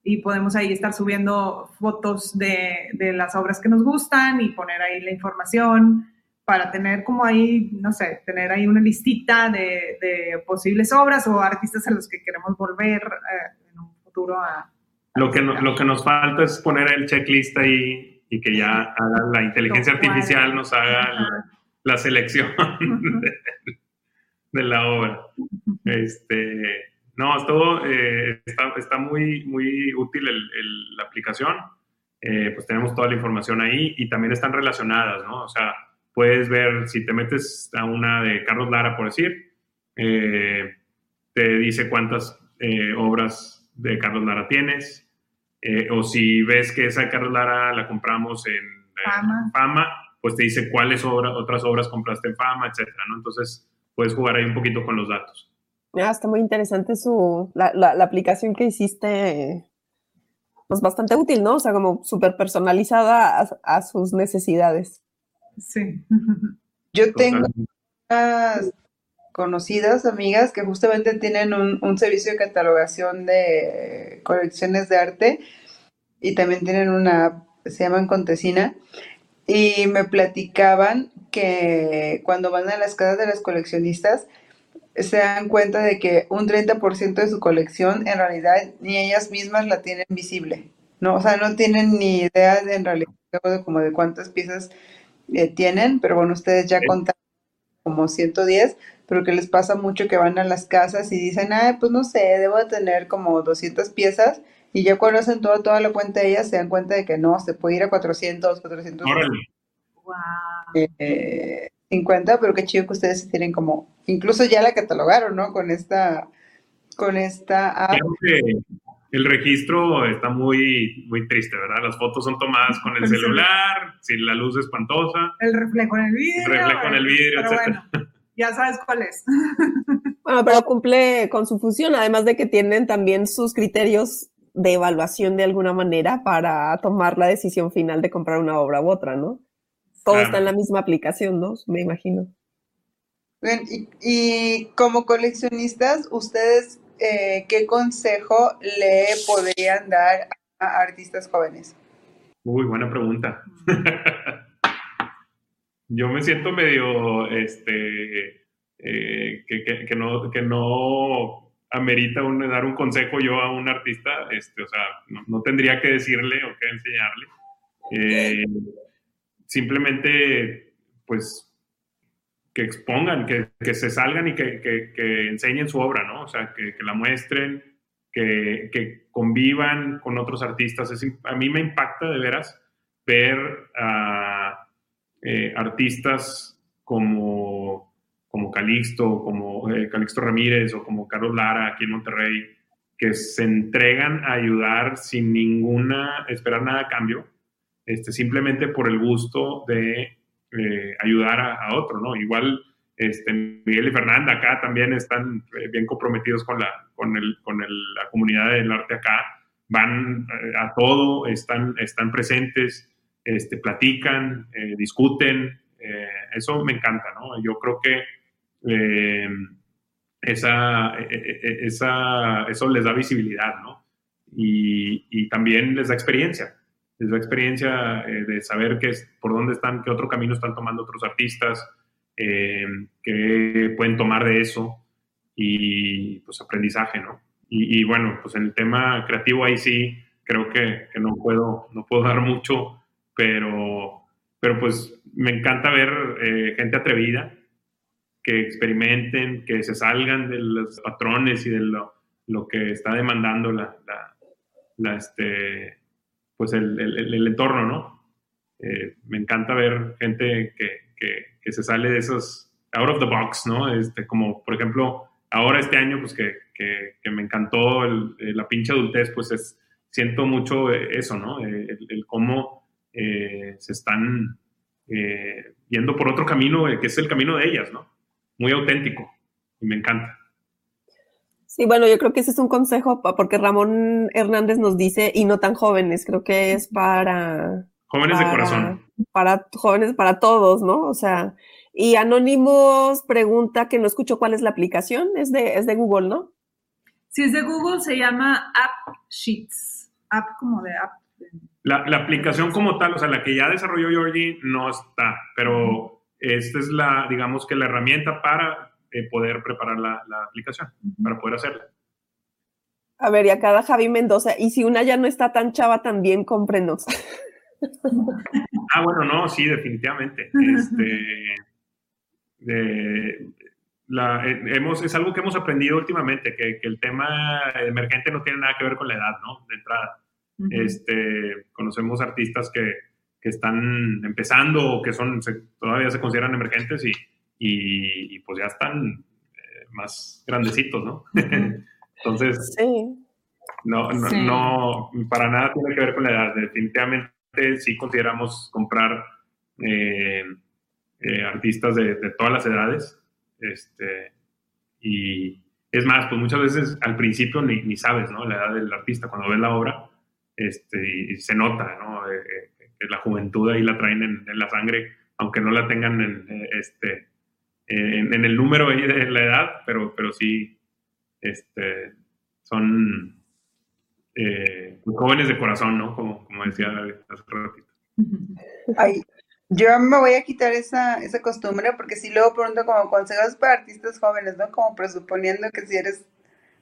y podemos ahí estar subiendo fotos de, de, las obras que nos gustan y poner ahí la información para tener como ahí, no sé, tener ahí una listita de, de posibles obras o artistas a los que queremos volver eh, en un futuro a, lo que, lo que nos falta es poner el checklist ahí y que ya la inteligencia artificial nos haga la, selección de, la obra. Este, no, todo eh, está, está, muy, muy útil el, la aplicación. Eh, pues tenemos toda la información ahí y también están relacionadas, ¿no? O sea, puedes ver, si te metes a una de Carlos Lara, por decir, eh, te dice cuántas obras de Carlos Lara tienes, eh, o si ves que esa Carlos Lara la compramos en Fama, pues te dice cuáles otras obras compraste en Fama, etcétera, ¿no? Entonces puedes jugar ahí un poquito con los datos. Ah, está muy interesante su, la, la, aplicación que hiciste, pues bastante útil, ¿no? O sea, como súper personalizada a, a, sus necesidades. Sí. Yo tengo unas conocidas, amigas, que justamente tienen un, servicio de catalogación de colecciones de arte y también tienen una, se llaman Contesina, y me platicaban que cuando van a las casas de las coleccionistas, se dan cuenta de que un 30% de su colección en realidad ni ellas mismas la tienen visible, ¿no? O sea, no tienen ni idea de, en realidad de, como de cuántas piezas eh, tienen, pero bueno, ustedes ya contaron como 110, pero que les pasa mucho que van a las casas y dicen, ah, pues no sé, debo de tener como 200 piezas y ya cuando hacen toda, toda la cuenta de ellas se dan cuenta de que no, se puede ir a 400, 400. Wow. Eh, 50, pero qué chido que ustedes tienen como, incluso ya la catalogaron, ¿no? Con esta, con esta el registro está muy, muy triste, ¿verdad? Las fotos son tomadas con el celular, sin la luz espantosa. El reflejo en el vidrio. El reflejo en el vidrio, etc ya sabes cuál es. Bueno, pero cumple con su función, además de que tienen también sus criterios de evaluación de alguna manera para tomar la decisión final de comprar una obra u otra, ¿no? Todo está en la misma aplicación, ¿no? Me imagino. Bien, y, como coleccionistas, ¿ustedes eh, qué consejo le podrían dar a artistas jóvenes? Uy, buena pregunta. yo me siento medio, este, eh, que, no, que no amerita dar un consejo yo a un artista, este, o sea, no, tendría que decirle o que enseñarle. Eh, simplemente, pues, que expongan, que, se salgan y que, enseñen su obra, ¿no? O sea, que, la muestren, que, convivan con otros artistas. a mí me impacta de veras ver a eh, artistas como, como Calixto, como eh, Calixto Ramírez o como Carlos Lara aquí en Monterrey, que se entregan a ayudar sin ninguna, esperar nada a cambio, este, simplemente por el gusto de eh, ayudar a, otro, ¿no? Igual este, Miguel y Fernanda acá también están eh, bien comprometidos con la, con el, con la comunidad del arte acá, van eh, a todo, están, están presentes, este, platican, discuten, eso me encanta, ¿no? Yo creo que esa, esa, eso les da visibilidad, ¿no? Y, y también les da experiencia les da experiencia eh, de saber qué es, por dónde están, qué otro camino están tomando otros artistas, eh, qué pueden tomar de eso y pues aprendizaje, ¿no? Y, bueno, pues en el tema creativo ahí sí creo que, que, no, puedo, no puedo dar mucho, pero, pero pues me encanta ver eh, gente atrevida, que experimenten, que se salgan de los patrones y de lo, lo que está demandando la, la, la este, pues el, el, entorno, ¿no? Eh, me encanta ver gente que, que, se sale de esos out of the box, ¿no? Este, como por ejemplo, ahora este año, pues que, que me encantó la pinche adultez, pues es, siento mucho eso, ¿no? El, cómo eh, se están eh, yendo por otro camino, que es el camino de ellas, ¿no? Muy auténtico y me encanta. Sí, bueno, yo creo que ese es un consejo porque Ramón Hernández nos dice, y no tan jóvenes, creo que es para... Jóvenes de corazón. Para jóvenes, para todos, ¿no? O sea, y Anónimos pregunta que no escucho cuál es la aplicación, es de, es de Google, ¿no? Si es de Google, se llama App Sheets, app como de app. La, la aplicación como tal, o sea, la que ya desarrolló Georgie no está, pero esta es la, digamos que la herramienta para eh, poder preparar la, aplicación para poder hacerla. A ver, y acá da Javi Mendoza, y si una ya no está tan chava, también cómprenos. ah, bueno, no, sí, definitivamente. Este, la, eh, hemos, es algo que hemos aprendido últimamente, que, el tema emergente no tiene nada que ver con la edad, ¿no? De entrada. este, conocemos artistas que, que, están empezando o que son, todavía se consideran emergentes y, y, pues ya están eh, más grandecitos, ¿no? Entonces, no, no, no, para nada tiene que ver con la edad. Definitivamente sí consideramos comprar eh, eh, artistas de, todas las edades. Este, y es más, pues muchas veces al principio ni, ni sabes, ¿no? La edad del artista. Cuando ves la obra, este, y se nota, ¿no? que la juventud ahí la traen en, en, la sangre, aunque no la tengan en, este, en, el número de la edad, pero, pero sí este, son eh, jóvenes de corazón, ¿no? Como, como decía hace ratito. Ay, yo me voy a quitar esa, esa costumbre porque si luego pregunto como consejos para artistas jóvenes, ¿no? Como presuponiendo que si eres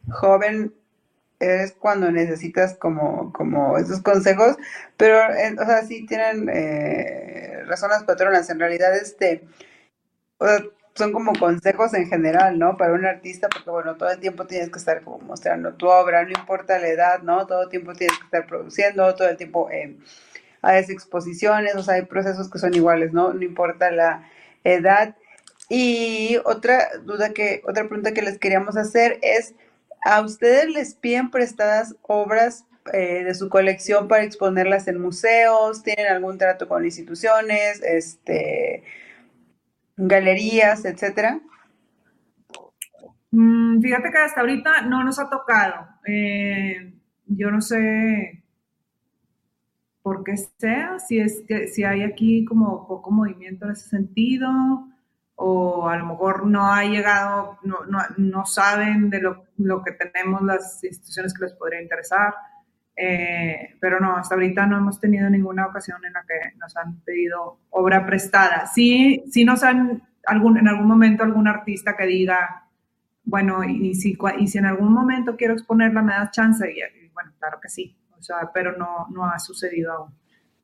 joven es cuando necesitas como, como esos consejos, pero, eh, o sea, sí tienen eh, razones patronas. En realidad, este, o sea, son como consejos en general, ¿no? Para un artista, porque bueno, todo el tiempo tienes que estar como mostrando tu obra, no importa la edad, ¿no? Todo el tiempo tienes que estar produciendo, todo el tiempo eh, hay exposiciones, o sea, hay procesos que son iguales, ¿no? No importa la edad. Y otra duda que, otra pregunta que les queríamos hacer es, ¿a ustedes les piden prestadas obras eh, de su colección para exponerlas en museos? ¿Tienen algún trato con instituciones? Este galerías, etcétera? Mm, fíjate que hasta ahorita no nos ha tocado. Eh, yo no sé por qué sea, si es que si hay aquí como poco movimiento en ese sentido, o a lo mejor no ha llegado, no, no, saben de lo, lo, que tenemos las instituciones que les podría interesar. Eh, pero no, hasta ahorita no hemos tenido ninguna ocasión en la que nos han pedido obra prestada. Sí, sí nos han, algún, en algún momento algún artista que diga, bueno, y, si, y si en algún momento quiero exponerla, me das chance. Y, bueno, claro que sí, o sea, pero no, no ha sucedido aún.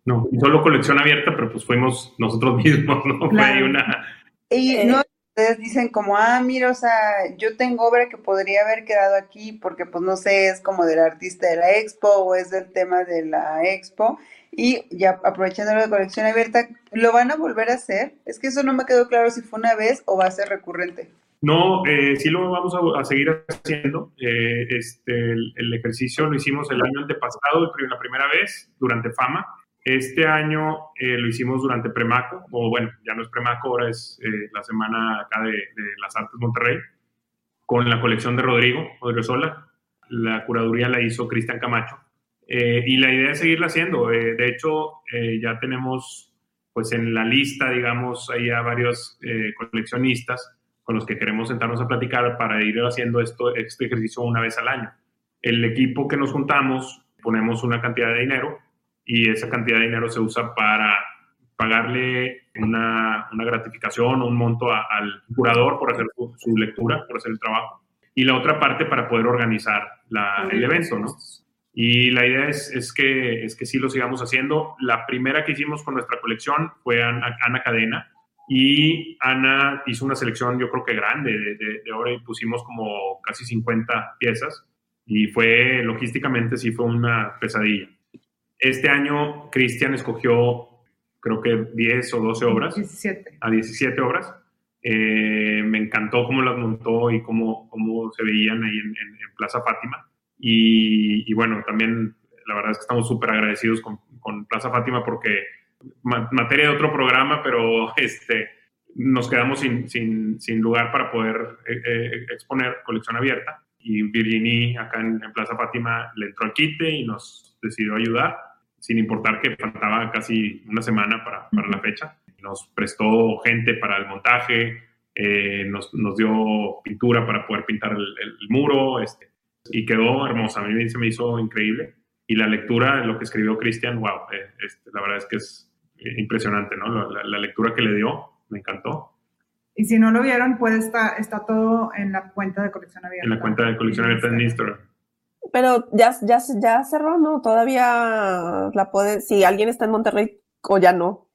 No, solo colección abierta, pero pues fuimos nosotros mismos, ¿no? Fue una... Y no ustedes dicen como, ah, mira, o sea, yo tengo obra que podría haber quedado aquí porque pues no sé, es como del artista de la expo o es del tema de la expo y ya aprovechando la colección abierta, ¿lo van a volver a hacer? Es que eso no me quedó claro si fue una vez o va a ser recurrente. No, eh, sí lo vamos a, seguir haciendo. Eh, este, el, ejercicio lo hicimos el año antepasado, la primera vez, durante Fama. Este año eh, lo hicimos durante Premaco, o bueno, ya no es Premaco, ahora es eh, la semana acá de, las Artes Monterrey, con la colección de Rodrigo, Rodrigo Sola. La curaduría la hizo Cristian Camacho. Eh, y la idea es seguirla haciendo. de hecho, ya tenemos pues en la lista, digamos, ahí a varios coleccionistas con los que queremos sentarnos a platicar para ir haciendo esto, este ejercicio una vez al año. El equipo que nos juntamos, ponemos una cantidad de dinero y esa cantidad de dinero se usa para pagarle una, una gratificación o un monto al curador por hacer su, lectura, por hacer el trabajo, y la otra parte para poder organizar la, el evento, ¿no? Y la idea es, es, que, es que sí lo sigamos haciendo. La primera que hicimos con nuestra colección fue Ana, Cadena, y Ana hizo una selección, yo creo que grande, de, de, de ahora y pusimos como casi 50 piezas, y fue, logísticamente, sí fue una pesadilla este año Cristian escogió, creo que 10 o 12 obras. 17. A 17 obras. Eh, me encantó cómo las montó y cómo, cómo se veían ahí en, Plaza Fátima. Y, bueno, también la verdad es que estamos súper agradecidos con, con, Plaza Fátima porque materia de otro programa, pero este, nos quedamos sin, sin, sin lugar para poder eh, eh, exponer colección abierta. Y Virginie acá en, en Plaza Fátima le entró al quite y nos decidió ayudar sin importar que faltaba casi una semana para, para la fecha. Nos prestó gente para el montaje, eh, nos, nos, dio pintura para poder pintar el, muro, este, y quedó hermosa. A mí se me hizo increíble. Y la lectura, lo que escribió Cristian, wow, eh, este, la verdad es que es impresionante, ¿no? La, lectura que le dio, me encantó. Y si no lo vieron, puede estar, está todo en la cuenta de colección abierta. En la cuenta de colección abierta en Instagram. Pero ya, ya, ya cerró, ¿no? Todavía la puede, si alguien está en Monterrey o ya no.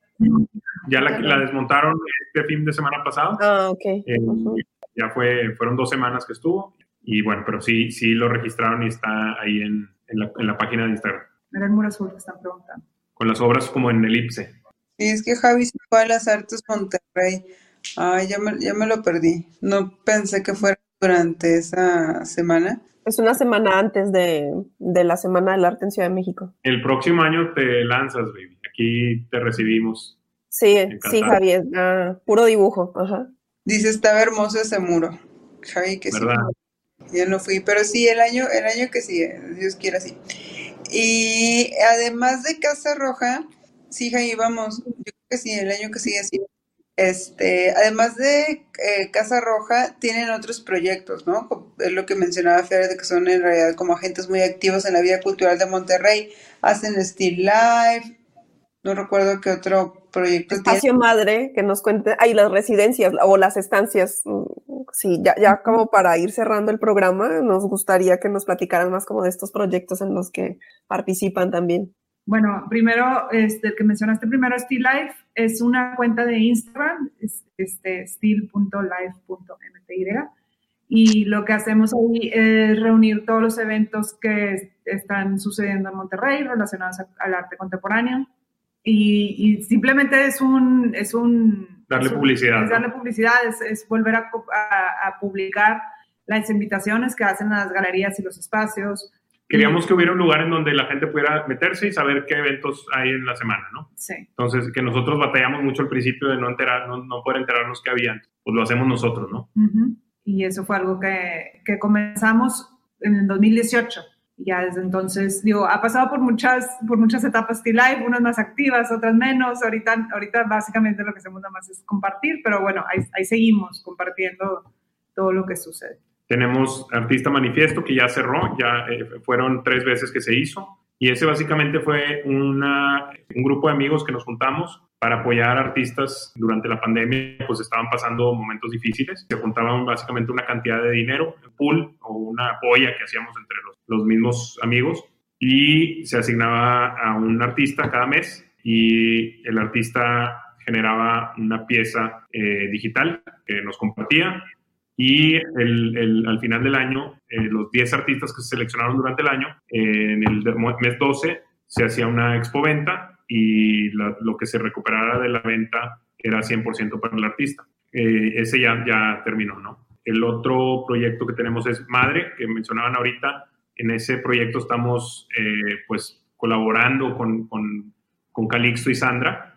Ya la, la desmontaron este fin de semana pasado. Ah, ok. Eh, ya fue, fueron dos semanas que estuvo. Y bueno, pero sí, sí lo registraron y está ahí en, en, la, en la, página de Instagram. Era el muro azul que están preguntando. Con las obras como en elipse. Sí, es que Javi se fue a las Artes Monterrey. Ay, ya me, ya me lo perdí. No pensé que fuera durante esa semana. Es una semana antes de, la Semana del Arte en Ciudad de México. El próximo año te lanzas, baby. Aquí te recibimos. Sí, sí, Javier. Ah, puro dibujo. Ajá. Dice, estaba hermoso ese muro. Javi, que ¿verdad? sí. Ya no fui, pero sí, el año, el año que sigue, Dios quiera, sí. Y además de Casa Roja, sí, Javi, vamos. Yo creo que sí, el año que sigue, sí. Este, además de eh, Casa Roja, tienen otros proyectos, ¿no? Es lo que mencionaba Fer, de que son en realidad como agentes muy activos en la vida cultural de Monterrey. Hacen Still Life, no recuerdo qué otro proyecto Espacio Madre, que nos cuente, hay las residencias o las estancias. Mm, sí, ya, ya como para ir cerrando el programa, nos gustaría que nos platicaran más como de estos proyectos en los que participan también. Bueno, primero, este, el que mencionaste primero, Still Life, es una cuenta de Instagram, este, still.life.mty. Y lo que hacemos ahí es reunir todos los eventos que están sucediendo en Monterrey relacionados al arte contemporáneo. Y, simplemente es un... Es un darle publicidad. Es darle publicidad, es, volver a, a publicar las invitaciones que hacen las galerías y los espacios, Queríamos que hubiera un lugar en donde la gente pudiera meterse y saber qué eventos hay en la semana, ¿no? Sí. Entonces, que nosotros batallamos mucho al principio de no, enterar, no, no poder enterarnos qué había, pues lo hacemos nosotros, ¿no? Y eso fue algo que, que comenzamos en el 2018. Y ya desde entonces, digo, ha pasado por muchas, por muchas etapas Life, unas más activas, otras menos. Ahorita, ahorita básicamente lo que hacemos nada más es compartir, pero bueno, ahí, ahí seguimos compartiendo todo lo que sucede. Tenemos Artista Manifiesto que ya cerró, ya eh, fueron tres veces que se hizo. Y ese básicamente fue una, un grupo de amigos que nos juntamos para apoyar a artistas durante la pandemia, pues estaban pasando momentos difíciles. Se juntaban básicamente una cantidad de dinero, un pool o una polla que hacíamos entre los, los mismos amigos y se asignaba a un artista cada mes y el artista generaba una pieza eh, digital que nos compartía y el, al final del año, eh, los 10 artistas que se seleccionaron durante el año, eh, en el mes 12 se hacía una expo-venta y lo que se recuperara de la venta era 100% para el artista. Eh, ese ya, ya terminó, ¿no? El otro proyecto que tenemos es Madre, que mencionaban ahorita. En ese proyecto estamos pues colaborando con, con con Calixto y Sandra.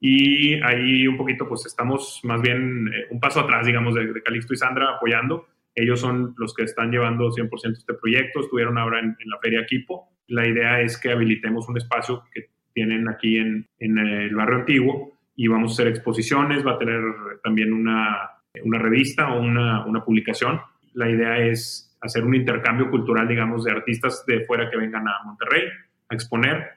Y ahí un poquito, pues estamos más bien eh, un paso atrás, digamos, de, de, Calixto y Sandra apoyando. Ellos son los que están llevando 100% este proyecto, estuvieron ahora en, en, la Feria Equipo. La idea es que habilitemos un espacio que tienen aquí en, en el barrio antiguo y vamos a hacer exposiciones, va a tener también una, una revista o una, una publicación. La idea es hacer un intercambio cultural, digamos, de artistas de fuera que vengan a Monterrey a exponer,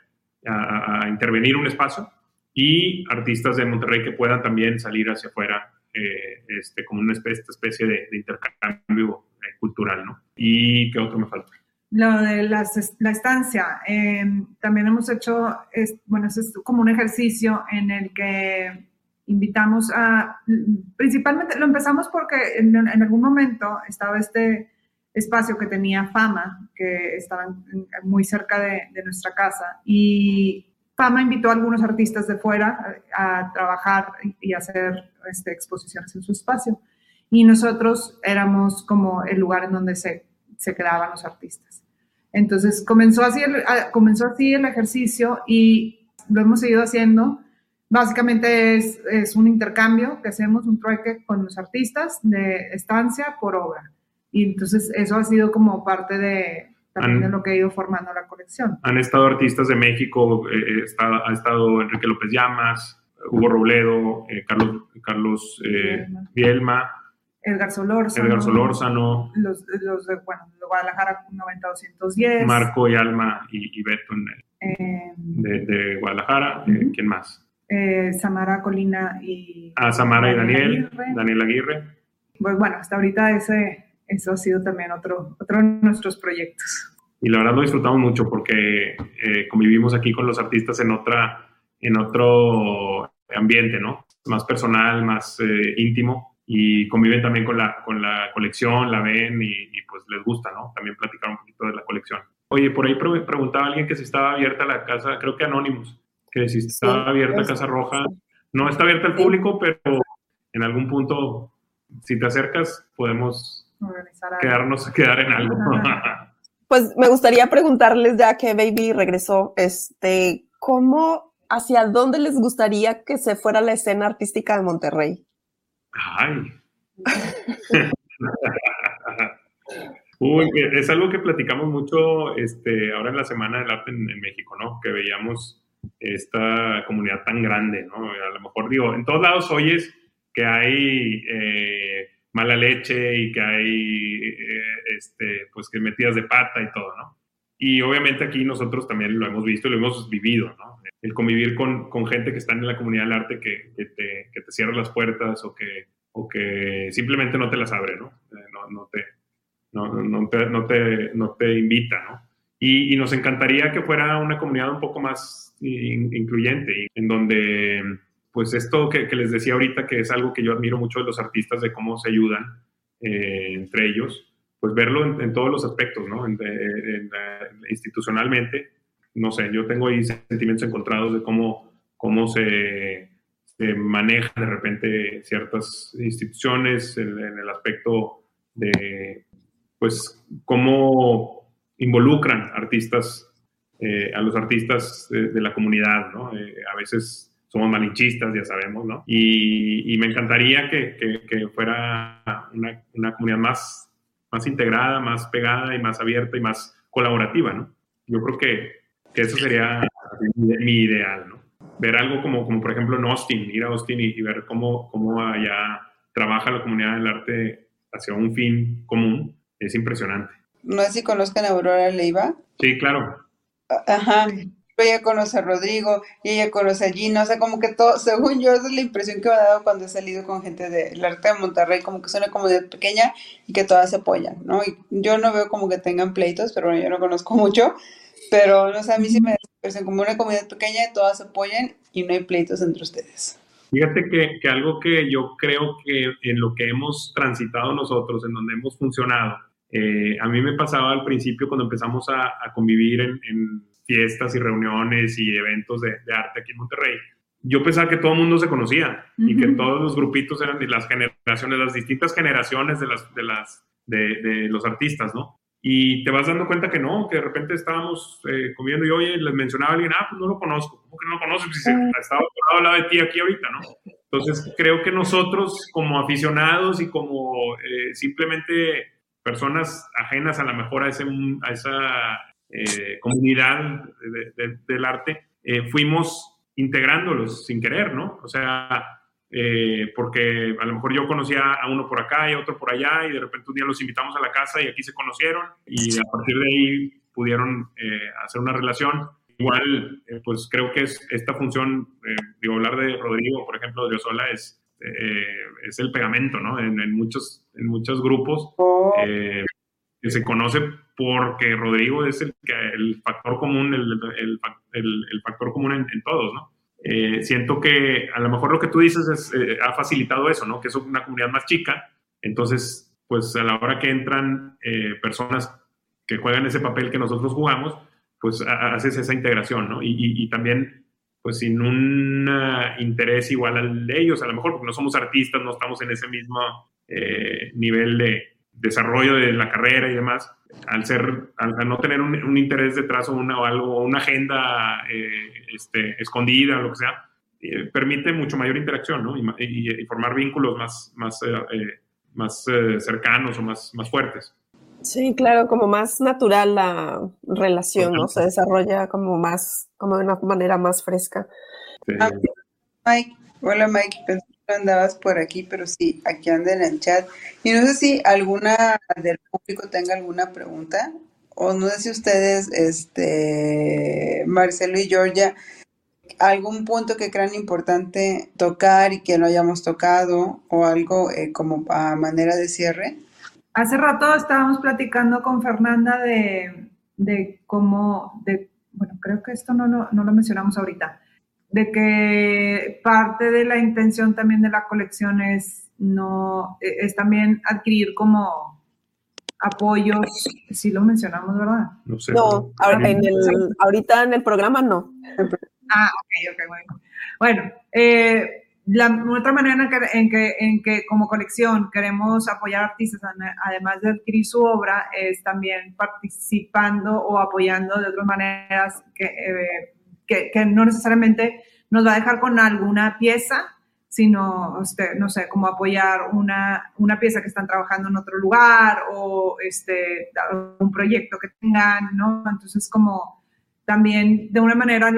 a, a intervenir un espacio y artistas de Monterrey que puedan también salir hacia afuera eh, este, como una especie, especie de, de intercambio eh, cultural, ¿no? ¿Y qué otro me falta? Lo de las, la estancia. Eh, también hemos hecho, es, bueno, es como un ejercicio en el que invitamos a, principalmente lo empezamos porque en, en algún momento estaba este espacio que tenía Fama, que estaba muy cerca de, de, nuestra casa. Y Fama invitó a algunos artistas de fuera a, a trabajar y hacer este, exposiciones en su espacio. Y nosotros éramos como el lugar en donde se, se quedaban los artistas. Entonces comenzó así, el, comenzó así el ejercicio y lo hemos seguido haciendo. Básicamente es, es un intercambio que hacemos, un trueque con los artistas de estancia por obra. Y entonces eso ha sido como parte de, también han, de lo que ha ido formando la colección. Han estado artistas de México, eh, está, ha estado Enrique López Llamas, Hugo Robledo, eh, Carlos, Carlos eh, Bielma, Edgar Solórzano, Edgar Solórzano los, los, de, bueno, de Guadalajara 90-210, Marco y Alma y, y Beto eh, de, de, Guadalajara, uh -huh. ¿quién más? Samara Colina y... Ah, Samara y Daniel, Aguirre. Daniel Aguirre. Pues bueno, hasta ahorita ese eso ha sido también otro, otro de nuestros proyectos. Y la verdad lo disfrutamos mucho porque eh, convivimos aquí con los artistas en, otra, en otro ambiente, ¿no? Más personal, más eh, íntimo y conviven también con la, con la colección, la ven y, y, pues les gusta, ¿no? También platicar un poquito de la colección. Oye, por ahí pre preguntaba alguien que si estaba abierta la casa, creo que Anonymous, que si estaba sí, abierta es, Casa Roja. No está abierta al público, pero en algún punto, si te acercas, podemos quedarnos, quedar en algo. Pues me gustaría preguntarles, ya que Baby regresó, este, ¿cómo, hacia dónde les gustaría que se fuera la escena artística de Monterrey? Ay. Uy, es algo que platicamos mucho este, ahora en la Semana del Arte en, en, México, ¿no? Que veíamos esta comunidad tan grande, ¿no? A lo mejor digo, en todos lados oyes que hay eh, mala leche y que hay, eh, este, pues que metidas de pata y todo, ¿no? Y obviamente aquí nosotros también lo hemos visto y lo hemos vivido, ¿no? El convivir con, con gente que está en la comunidad del arte que, que, te, que cierra las puertas o que, o que simplemente no te las abre, ¿no? Eh, no, no, te, no, no, te, no, te, no te invita, ¿no? Y, y, nos encantaría que fuera una comunidad un poco más in, incluyente, en donde pues esto que, que, les decía ahorita, que es algo que yo admiro mucho de los artistas, de cómo se ayudan eh, entre ellos, pues verlo en, todos los aspectos, ¿no? En, en, institucionalmente, no sé, yo tengo ahí sentimientos encontrados de cómo, cómo se, se maneja de repente ciertas instituciones en, el aspecto de, pues, cómo involucran artistas, eh, a los artistas de, la comunidad, ¿no? Eh, a veces somos malinchistas, ya sabemos, ¿no? Y, y me encantaría que, que, que fuera una, una, comunidad más, más integrada, más pegada y más abierta y más colaborativa, ¿no? Yo creo que, que eso sería mi, ideal, ¿no? Ver algo como, como, por ejemplo, en Austin, ir a Austin y, y ver cómo, cómo allá trabaja la comunidad del arte hacia un fin común, es impresionante. No sé si conozcan a Aurora Leiva. Sí, claro. Ajá ella conoce a Rodrigo y ella conoce a Gina, o sea, como que todo, según yo, esa es la impresión que me ha dado cuando he salido con gente del arte de Monterrey, como que es una comunidad pequeña y que todas se apoyan, ¿no? Y yo no veo como que tengan pleitos, pero bueno, yo no conozco mucho, pero, no sé, a mí sí me da impresión como una comunidad pequeña y todas se apoyan y no hay pleitos entre ustedes. Fíjate que, que algo que yo creo que en lo que hemos transitado nosotros, en donde hemos funcionado, eh, a mí me pasaba al principio cuando empezamos a, a convivir en, en fiestas y reuniones y eventos de, de, arte aquí en Monterrey, yo pensaba que todo el mundo se conocía uh -huh. y que todos los grupitos eran de las generaciones, las distintas generaciones de, las, de, las, de, de los artistas, ¿no? y te vas dando cuenta que no, que de repente estábamos eh, comiendo y oye, les mencionaba a alguien, ah, pues no lo conozco, ¿cómo que no lo conoces? Pues, si estaba al lado de ti aquí ahorita, ¿no? Entonces, creo que nosotros como aficionados y como eh, simplemente personas ajenas a la mejor a, ese, a esa eh, comunidad del arte, fuimos integrándolos sin querer, ¿no? O sea, eh, porque a lo mejor yo conocía a uno por acá y a otro por allá y de repente un día los invitamos a la casa y aquí se conocieron y a partir de ahí pudieron eh, hacer una relación. Igual, eh, pues creo que es esta función, digo, hablar de Rodrigo, por ejemplo, de Osola, es, es el pegamento, ¿no? En, muchos, en muchos grupos que se conoce porque Rodrigo es el, el factor común, el, el, el factor común en, en todos, ¿no? Eh, siento que a lo mejor lo que tú dices eh, ha facilitado eso, ¿no? Que es una comunidad más chica. Entonces, pues a la hora que entran eh, personas que juegan ese papel que nosotros jugamos, pues haces esa integración, ¿no? Y, también, pues sin un interés igual al de ellos, a lo mejor porque no somos artistas, no estamos en ese mismo nivel de desarrollo de la carrera y demás, al ser, al, no tener un, interés detrás o, una, o algo, una agenda eh, este, escondida o lo que sea, eh, permite mucho mayor interacción, ¿no? Y, formar vínculos más, más, eh, más cercanos o más, más fuertes. Sí, claro, como más natural la relación, ¿no? Se desarrolla como más, como de una manera más fresca. Ah, Mike, hola Mike, andabas por aquí, pero sí, aquí anda en el chat. Y no sé si alguna del público tenga alguna pregunta, o no sé si ustedes, este, Marcelo y Georgia, algún punto que crean importante tocar y que no hayamos tocado, o algo eh, como a manera de cierre. Hace rato estábamos platicando con Fernanda de, de cómo, de, bueno, creo que esto no, no, no lo mencionamos ahorita, de que parte de la intención también de la colección es, no, e, es también adquirir como apoyos, si lo mencionamos, ¿verdad? No, sé, no ahorita en el programa no. Ah, ok, ok, bueno. Bueno, eh, la otra manera en que, en que, como colección queremos apoyar artistas, además de adquirir su obra, es también participando o apoyando de otras maneras que, eh, que, no necesariamente nos va a dejar con alguna pieza, sino, este, no sé, como apoyar una, una pieza que están trabajando en otro lugar o este, un proyecto que tengan, ¿no? Entonces, como también de una manera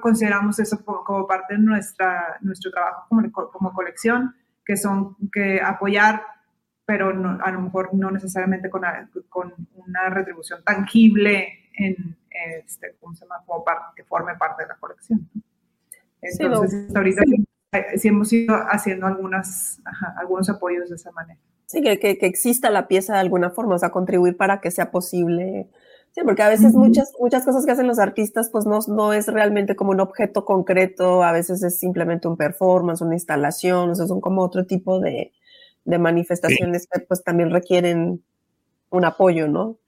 consideramos eso como, parte de nuestra, nuestro trabajo como, como colección, que son que apoyar, pero a lo mejor no necesariamente con, con una retribución tangible en, este, ¿cómo se llama? Como parte, que forme parte de la colección. Entonces, ahorita sí hemos ido haciendo algunas, algunos apoyos de esa manera. Sí, que, que, exista la pieza de alguna forma, o sea, contribuir para que sea posible. Sí, porque a veces muchas, muchas cosas que hacen los artistas, pues no, no es realmente como un objeto concreto, a veces es simplemente un performance, una instalación, o sea, son como otro tipo de, de manifestaciones que pues también requieren un apoyo, ¿no?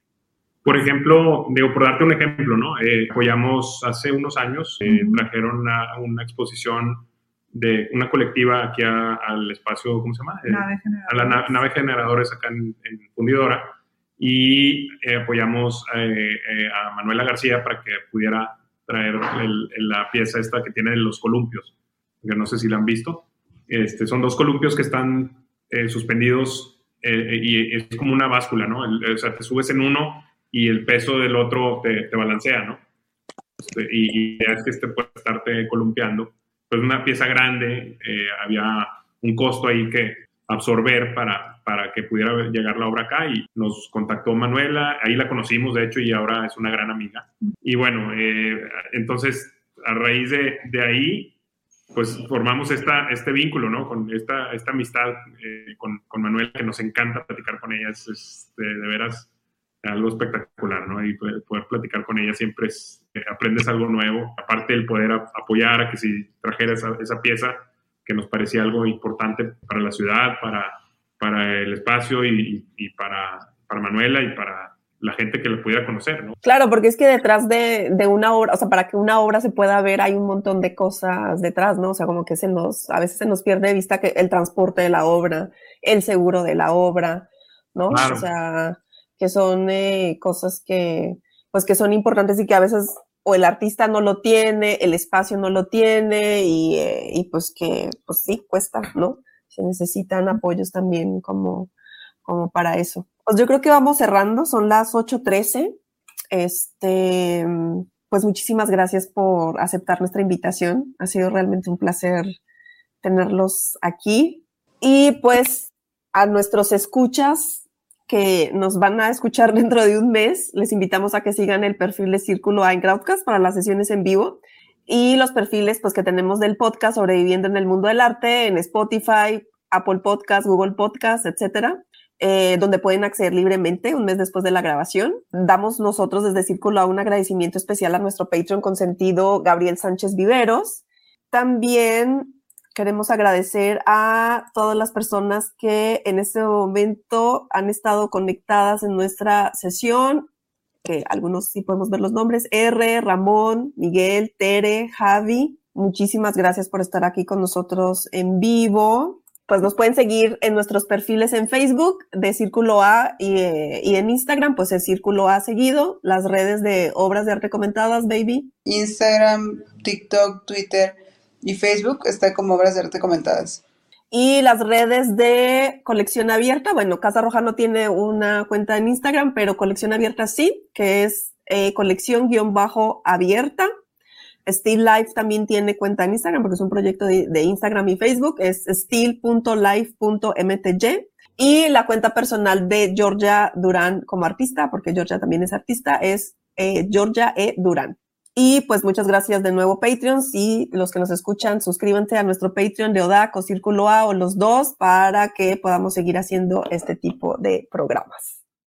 Por ejemplo, digo, por darte un ejemplo, ¿no? Eh, apoyamos hace unos años, eh, trajeron una, una, exposición de una colectiva aquí al espacio, ¿cómo se llama? Eh, a la nave generadores acá en, Fundidora y apoyamos a Manuela García para que pudiera traer la pieza esta que tiene los columpios, que no sé si la han visto. Este, son dos columpios que están suspendidos y es como una báscula, ¿no? o sea, te subes en uno y el peso del otro te, balancea, ¿no? Este, y, es que este puede estarte columpiando. Pues una pieza grande, eh, había un costo ahí que absorber para, para que pudiera llegar la obra acá y nos contactó Manuela, ahí la conocimos de hecho y ahora es una gran amiga. Y bueno, eh, entonces a raíz de, de, ahí, pues formamos esta, este vínculo, ¿no? Con esta, esta amistad eh, con, con, Manuela que nos encanta platicar con ella, es, de, de veras algo espectacular, ¿no? Y poder, platicar con ella siempre es, eh, aprendes algo nuevo, aparte el poder apoyar a que si trajera esa, esa, pieza que nos parecía algo importante para la ciudad, para, para el espacio y, y, para, para Manuela y para la gente que la pudiera conocer, ¿no? Claro, porque es que detrás de, de, una obra, o sea, para que una obra se pueda ver hay un montón de cosas detrás, ¿no? O sea, como que se nos, a veces se nos pierde de vista que el transporte de la obra, el seguro de la obra, ¿no? O sea, que son eh, cosas que, pues que son importantes y que a veces o el artista no lo tiene, el espacio no lo tiene y, eh, y pues que, pues sí, cuesta, ¿no? Se necesitan apoyos también como, como para eso. Pues yo creo que vamos cerrando, son las 8.13. Este, pues muchísimas gracias por aceptar nuestra invitación. Ha sido realmente un placer tenerlos aquí. Y pues a nuestros escuchas que nos van a escuchar dentro de un mes, les invitamos a que sigan el perfil de Círculo A en Crowdcast para las sesiones en vivo y los perfiles pues que tenemos del podcast Sobreviviendo en el Mundo del Arte en Spotify, Apple Podcast, Google Podcast, etcétera. Eh, donde pueden acceder libremente un mes después de la grabación. Damos nosotros desde Círculo A un agradecimiento especial a nuestro Patreon consentido Gabriel Sánchez Viveros. También queremos agradecer a todas las personas que en este momento han estado conectadas en nuestra sesión, que algunos sí podemos ver los nombres, R, Ramón, Miguel, Tere, Javi. Muchísimas gracias por estar aquí con nosotros en vivo pues nos pueden seguir en nuestros perfiles en Facebook de Círculo A y, eh, y, en Instagram, pues es Círculo A seguido, las redes de obras de arte comentadas, baby. Instagram, TikTok, Twitter y Facebook está como obras de arte comentadas. Y las redes de Colección Abierta, bueno, Casa Roja no tiene una cuenta en Instagram, pero Colección Abierta sí, que es eh, colección-abierta Steel Life también tiene cuenta en Instagram porque es un proyecto de, Instagram y Facebook, es steel.life.mtg. Y la cuenta personal de Georgia Durán como artista, porque Georgia también es artista, es eh, Georgia E. Durán. Y pues muchas gracias de nuevo Patreons y los que nos escuchan, suscríbanse a nuestro Patreon de ODAC o Círculo A o los dos para que podamos seguir haciendo este tipo de programas.